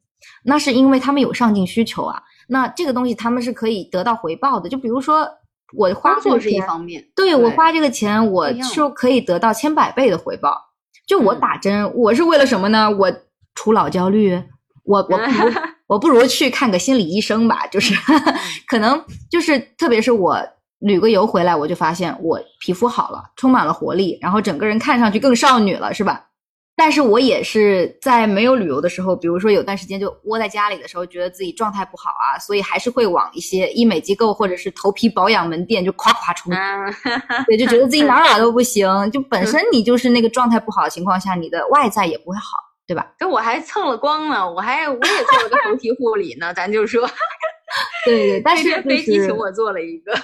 那是因为她们有上进需求啊。那这个东西她们是可以得到回报的，就比如说我花这个钱，方面，对我花这个钱，我不一样是可以得到千百倍的回报。就我嗯打针，我是为了什么呢？我除老焦虑，我我不如 我不如去看个心理医生吧。就是 可能就是特别是我旅个游回来，我就发现我皮肤好了，充满了活力，然后整个人看上去更少女了，是吧？但是我也是在没有旅游的时候，比如说有段时间就窝在家里的时候，觉得自己状态不好啊，所以还是会往一些医美机构或者是头皮保养门店就夸夸冲嗯，对，就觉得自己哪哪都不行，就本身你就是那个状态不好的情况下，你的外在也不会好，对吧？这我还蹭了光呢，我还我也做了个头皮护理呢，咱就说，对对，但是飞机请我做了一个，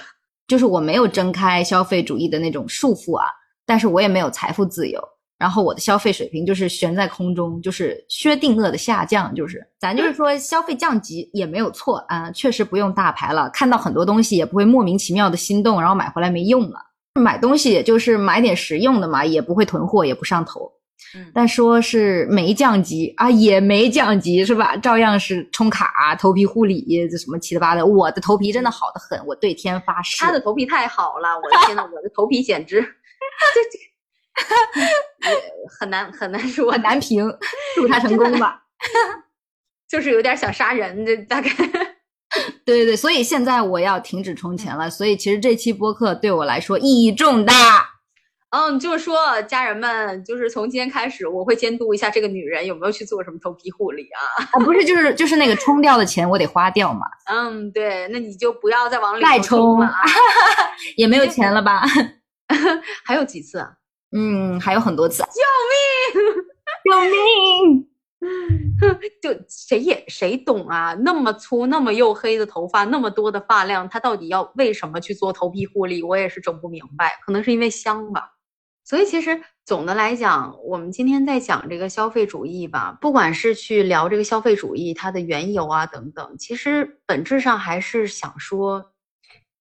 就是我没有挣开消费主义的那种束缚啊，但是我也没有财富自由，然后我的消费水平就是悬在空中，就是薛定谔的下降，就是咱就是说消费降级也没有错啊，确实不用大牌了，看到很多东西也不会莫名其妙的心动，然后买回来没用了。买东西也就是买点实用的嘛，也不会囤货，也不上头。嗯但说是没降级啊，也没降级是吧？照样是充卡、头皮护理这什么七七八的。我的头皮真的好的很，我对天发誓。他的头皮太好了，我的天呐，我的头皮简直，这这 也很难很难说，很难评，祝他成功吧。就是有点想杀人，这大概。对对对，所以现在我要停止充钱了。所以其实这期播客对我来说意义重大。嗯，就是说，家人们，就是从今天开始，我会监督一下这个女人有没有去做什么头皮护理啊。啊，不是，就是就是那个冲掉的钱我得花掉嘛，嗯，对，那你就不要再往里头再充了啊。也没有钱了吧？还有几次啊？嗯，还有很多次。救命！救命！就谁也谁懂啊？那么粗、那么黝黑的头发，那么多的发量，他到底要为什么去做头皮护理？我也是整不明白。可能是因为香吧。所以其实总的来讲，我们今天在讲这个消费主义吧，不管是去聊这个消费主义它的缘由啊等等，其实本质上还是想说，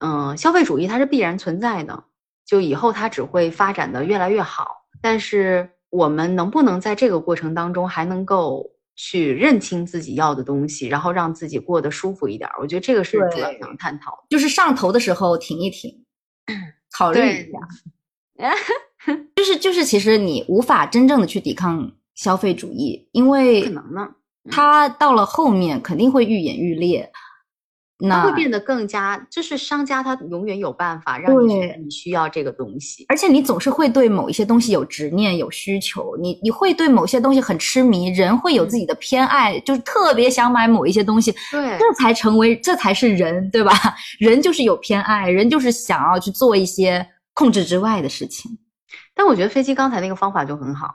嗯，消费主义它是必然存在的，就以后它只会发展的越来越好。但是我们能不能在这个过程当中还能够去认清自己要的东西，然后让自己过得舒服一点儿？我觉得这个是主要想探讨的。就是上头的时候停一停，考虑一下。就 是就是，其实你无法真正的去抵抗消费主义，因不为可能呢，它到了后面肯定会愈演愈烈。它那会变得更加，就是商家他永远有办法让你觉得你需要这个东西。而且你总是会对某一些东西有执念、有需求，你你会对某些东西很痴迷，人会有自己的偏爱，就是特别想买某一些东西，对这才成为这才是人，对吧？人就是有偏爱，人就是想要去做一些控制之外的事情。但我觉得飞机刚才那个方法就很好，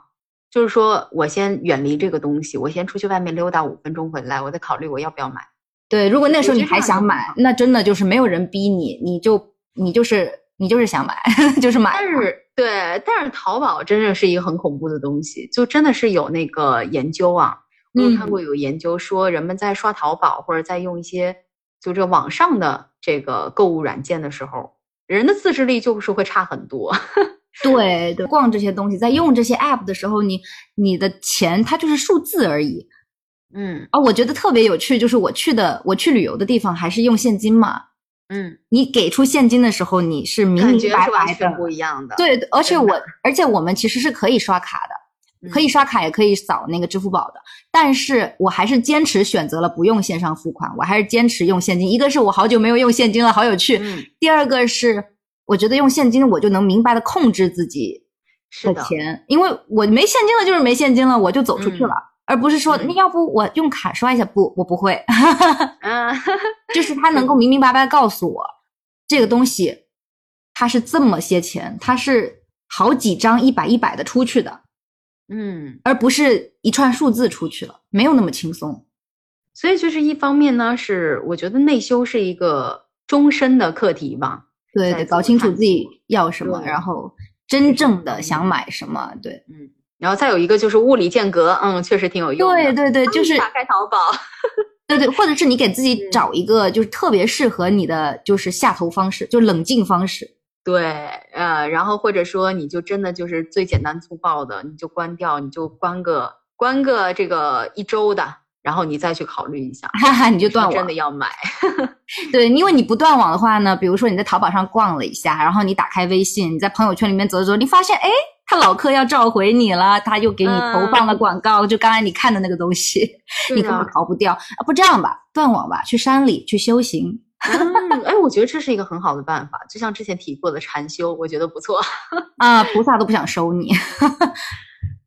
就是说我先远离这个东西，我先出去外面溜达五分钟回来，我再考虑我要不要买。对，如果那时候你还想买那真的就是没有人逼你，你就你就是你就是想买，就是买。但是对，但是淘宝真的是一个很恐怖的东西，就真的是有那个研究啊，我有看嗯过有研究说，人们在刷淘宝或者在用一些就这网上的这个购物软件的时候，人的自制力就是会差很多。对对，逛这些东西，在用这些 app 的时候，你你的钱它就是数字而已。嗯啊，我觉得特别有趣，就是我去的我去旅游的地方还是用现金嘛。嗯，你给出现金的时候，你是明感觉明白白的。不一样的。对，而且我而且我们其实是可以刷卡的，可以嗯刷卡也可以扫那个支付宝的，但是我还是坚持选择了不用线上付款，我还是坚持用现金。一个是我好久没有用现金了，好有趣；嗯，第二个是我觉得用现金我就能明白的控制自己是的，的钱，因为我没现金了就是没现金了，我就走出去嗯了，而不是说嗯那要不我用卡刷一下，不，我不会，嗯，就是他能够明明白白地告诉我这个东西它是这么些钱，它是好几张一百一百的出去的。嗯，而不是一串数字出去了，没有那么轻松。所以就是一方面呢，是我觉得内修是一个终身的课题吧。对搞清楚自己要什么，然后真正的想买什么。对，嗯，然后再有一个就是物理间隔，嗯，确实挺有用的。对对对，就是打开淘宝，对对，或者是你给自己嗯找一个就是特别适合你的就是下头方式，就冷静方式。对，呃，然后或者说你就真的就是最简单粗暴的，你就关掉，你就关个关个这个一周的，然后你再去考虑一下，哈哈，你就断网。真的要买，对，因为你不断网的话呢，比如说你在淘宝上逛了一下，然后你打开微信，你在朋友圈里面走走，你发现哎，他老客要召回你了，他又给你投放了广告，就刚才你看的那个东西，你根本逃不掉啊！不这样吧，断网吧，去山里去修行。嗯，哎，我觉得这是一个很好的办法，就像之前提过的禅修，我觉得不错 啊，菩萨都不想收你。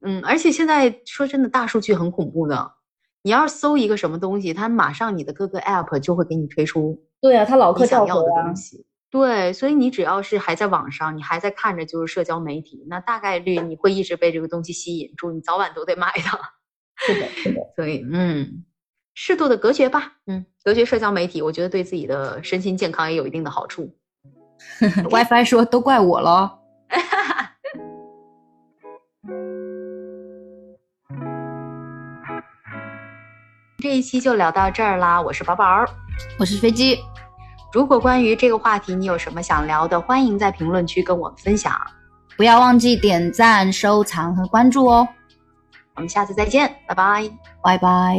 嗯，而且现在说真的，大数据很恐怖的，你要是搜一个什么东西，它马上你的各个 app 就会给你推出。对啊，它老客想要的东西。对，所以你只要是还在网上，你还在看着就是社交媒体，那大概率你会一直被这个东西吸引住，你早晚都得买的。是的，是的。所以，嗯。适度的隔绝吧，嗯，隔绝社交媒体，我觉得对自己的身心健康也有一定的好处。WiFi 说都怪我喽。这一期就聊到这儿啦，我是宝宝，我是飞机。如果关于这个话题你有什么想聊的，欢迎在评论区跟我们分享，不要忘记点赞、收藏和关注哦。我们下次再见，拜拜，拜拜。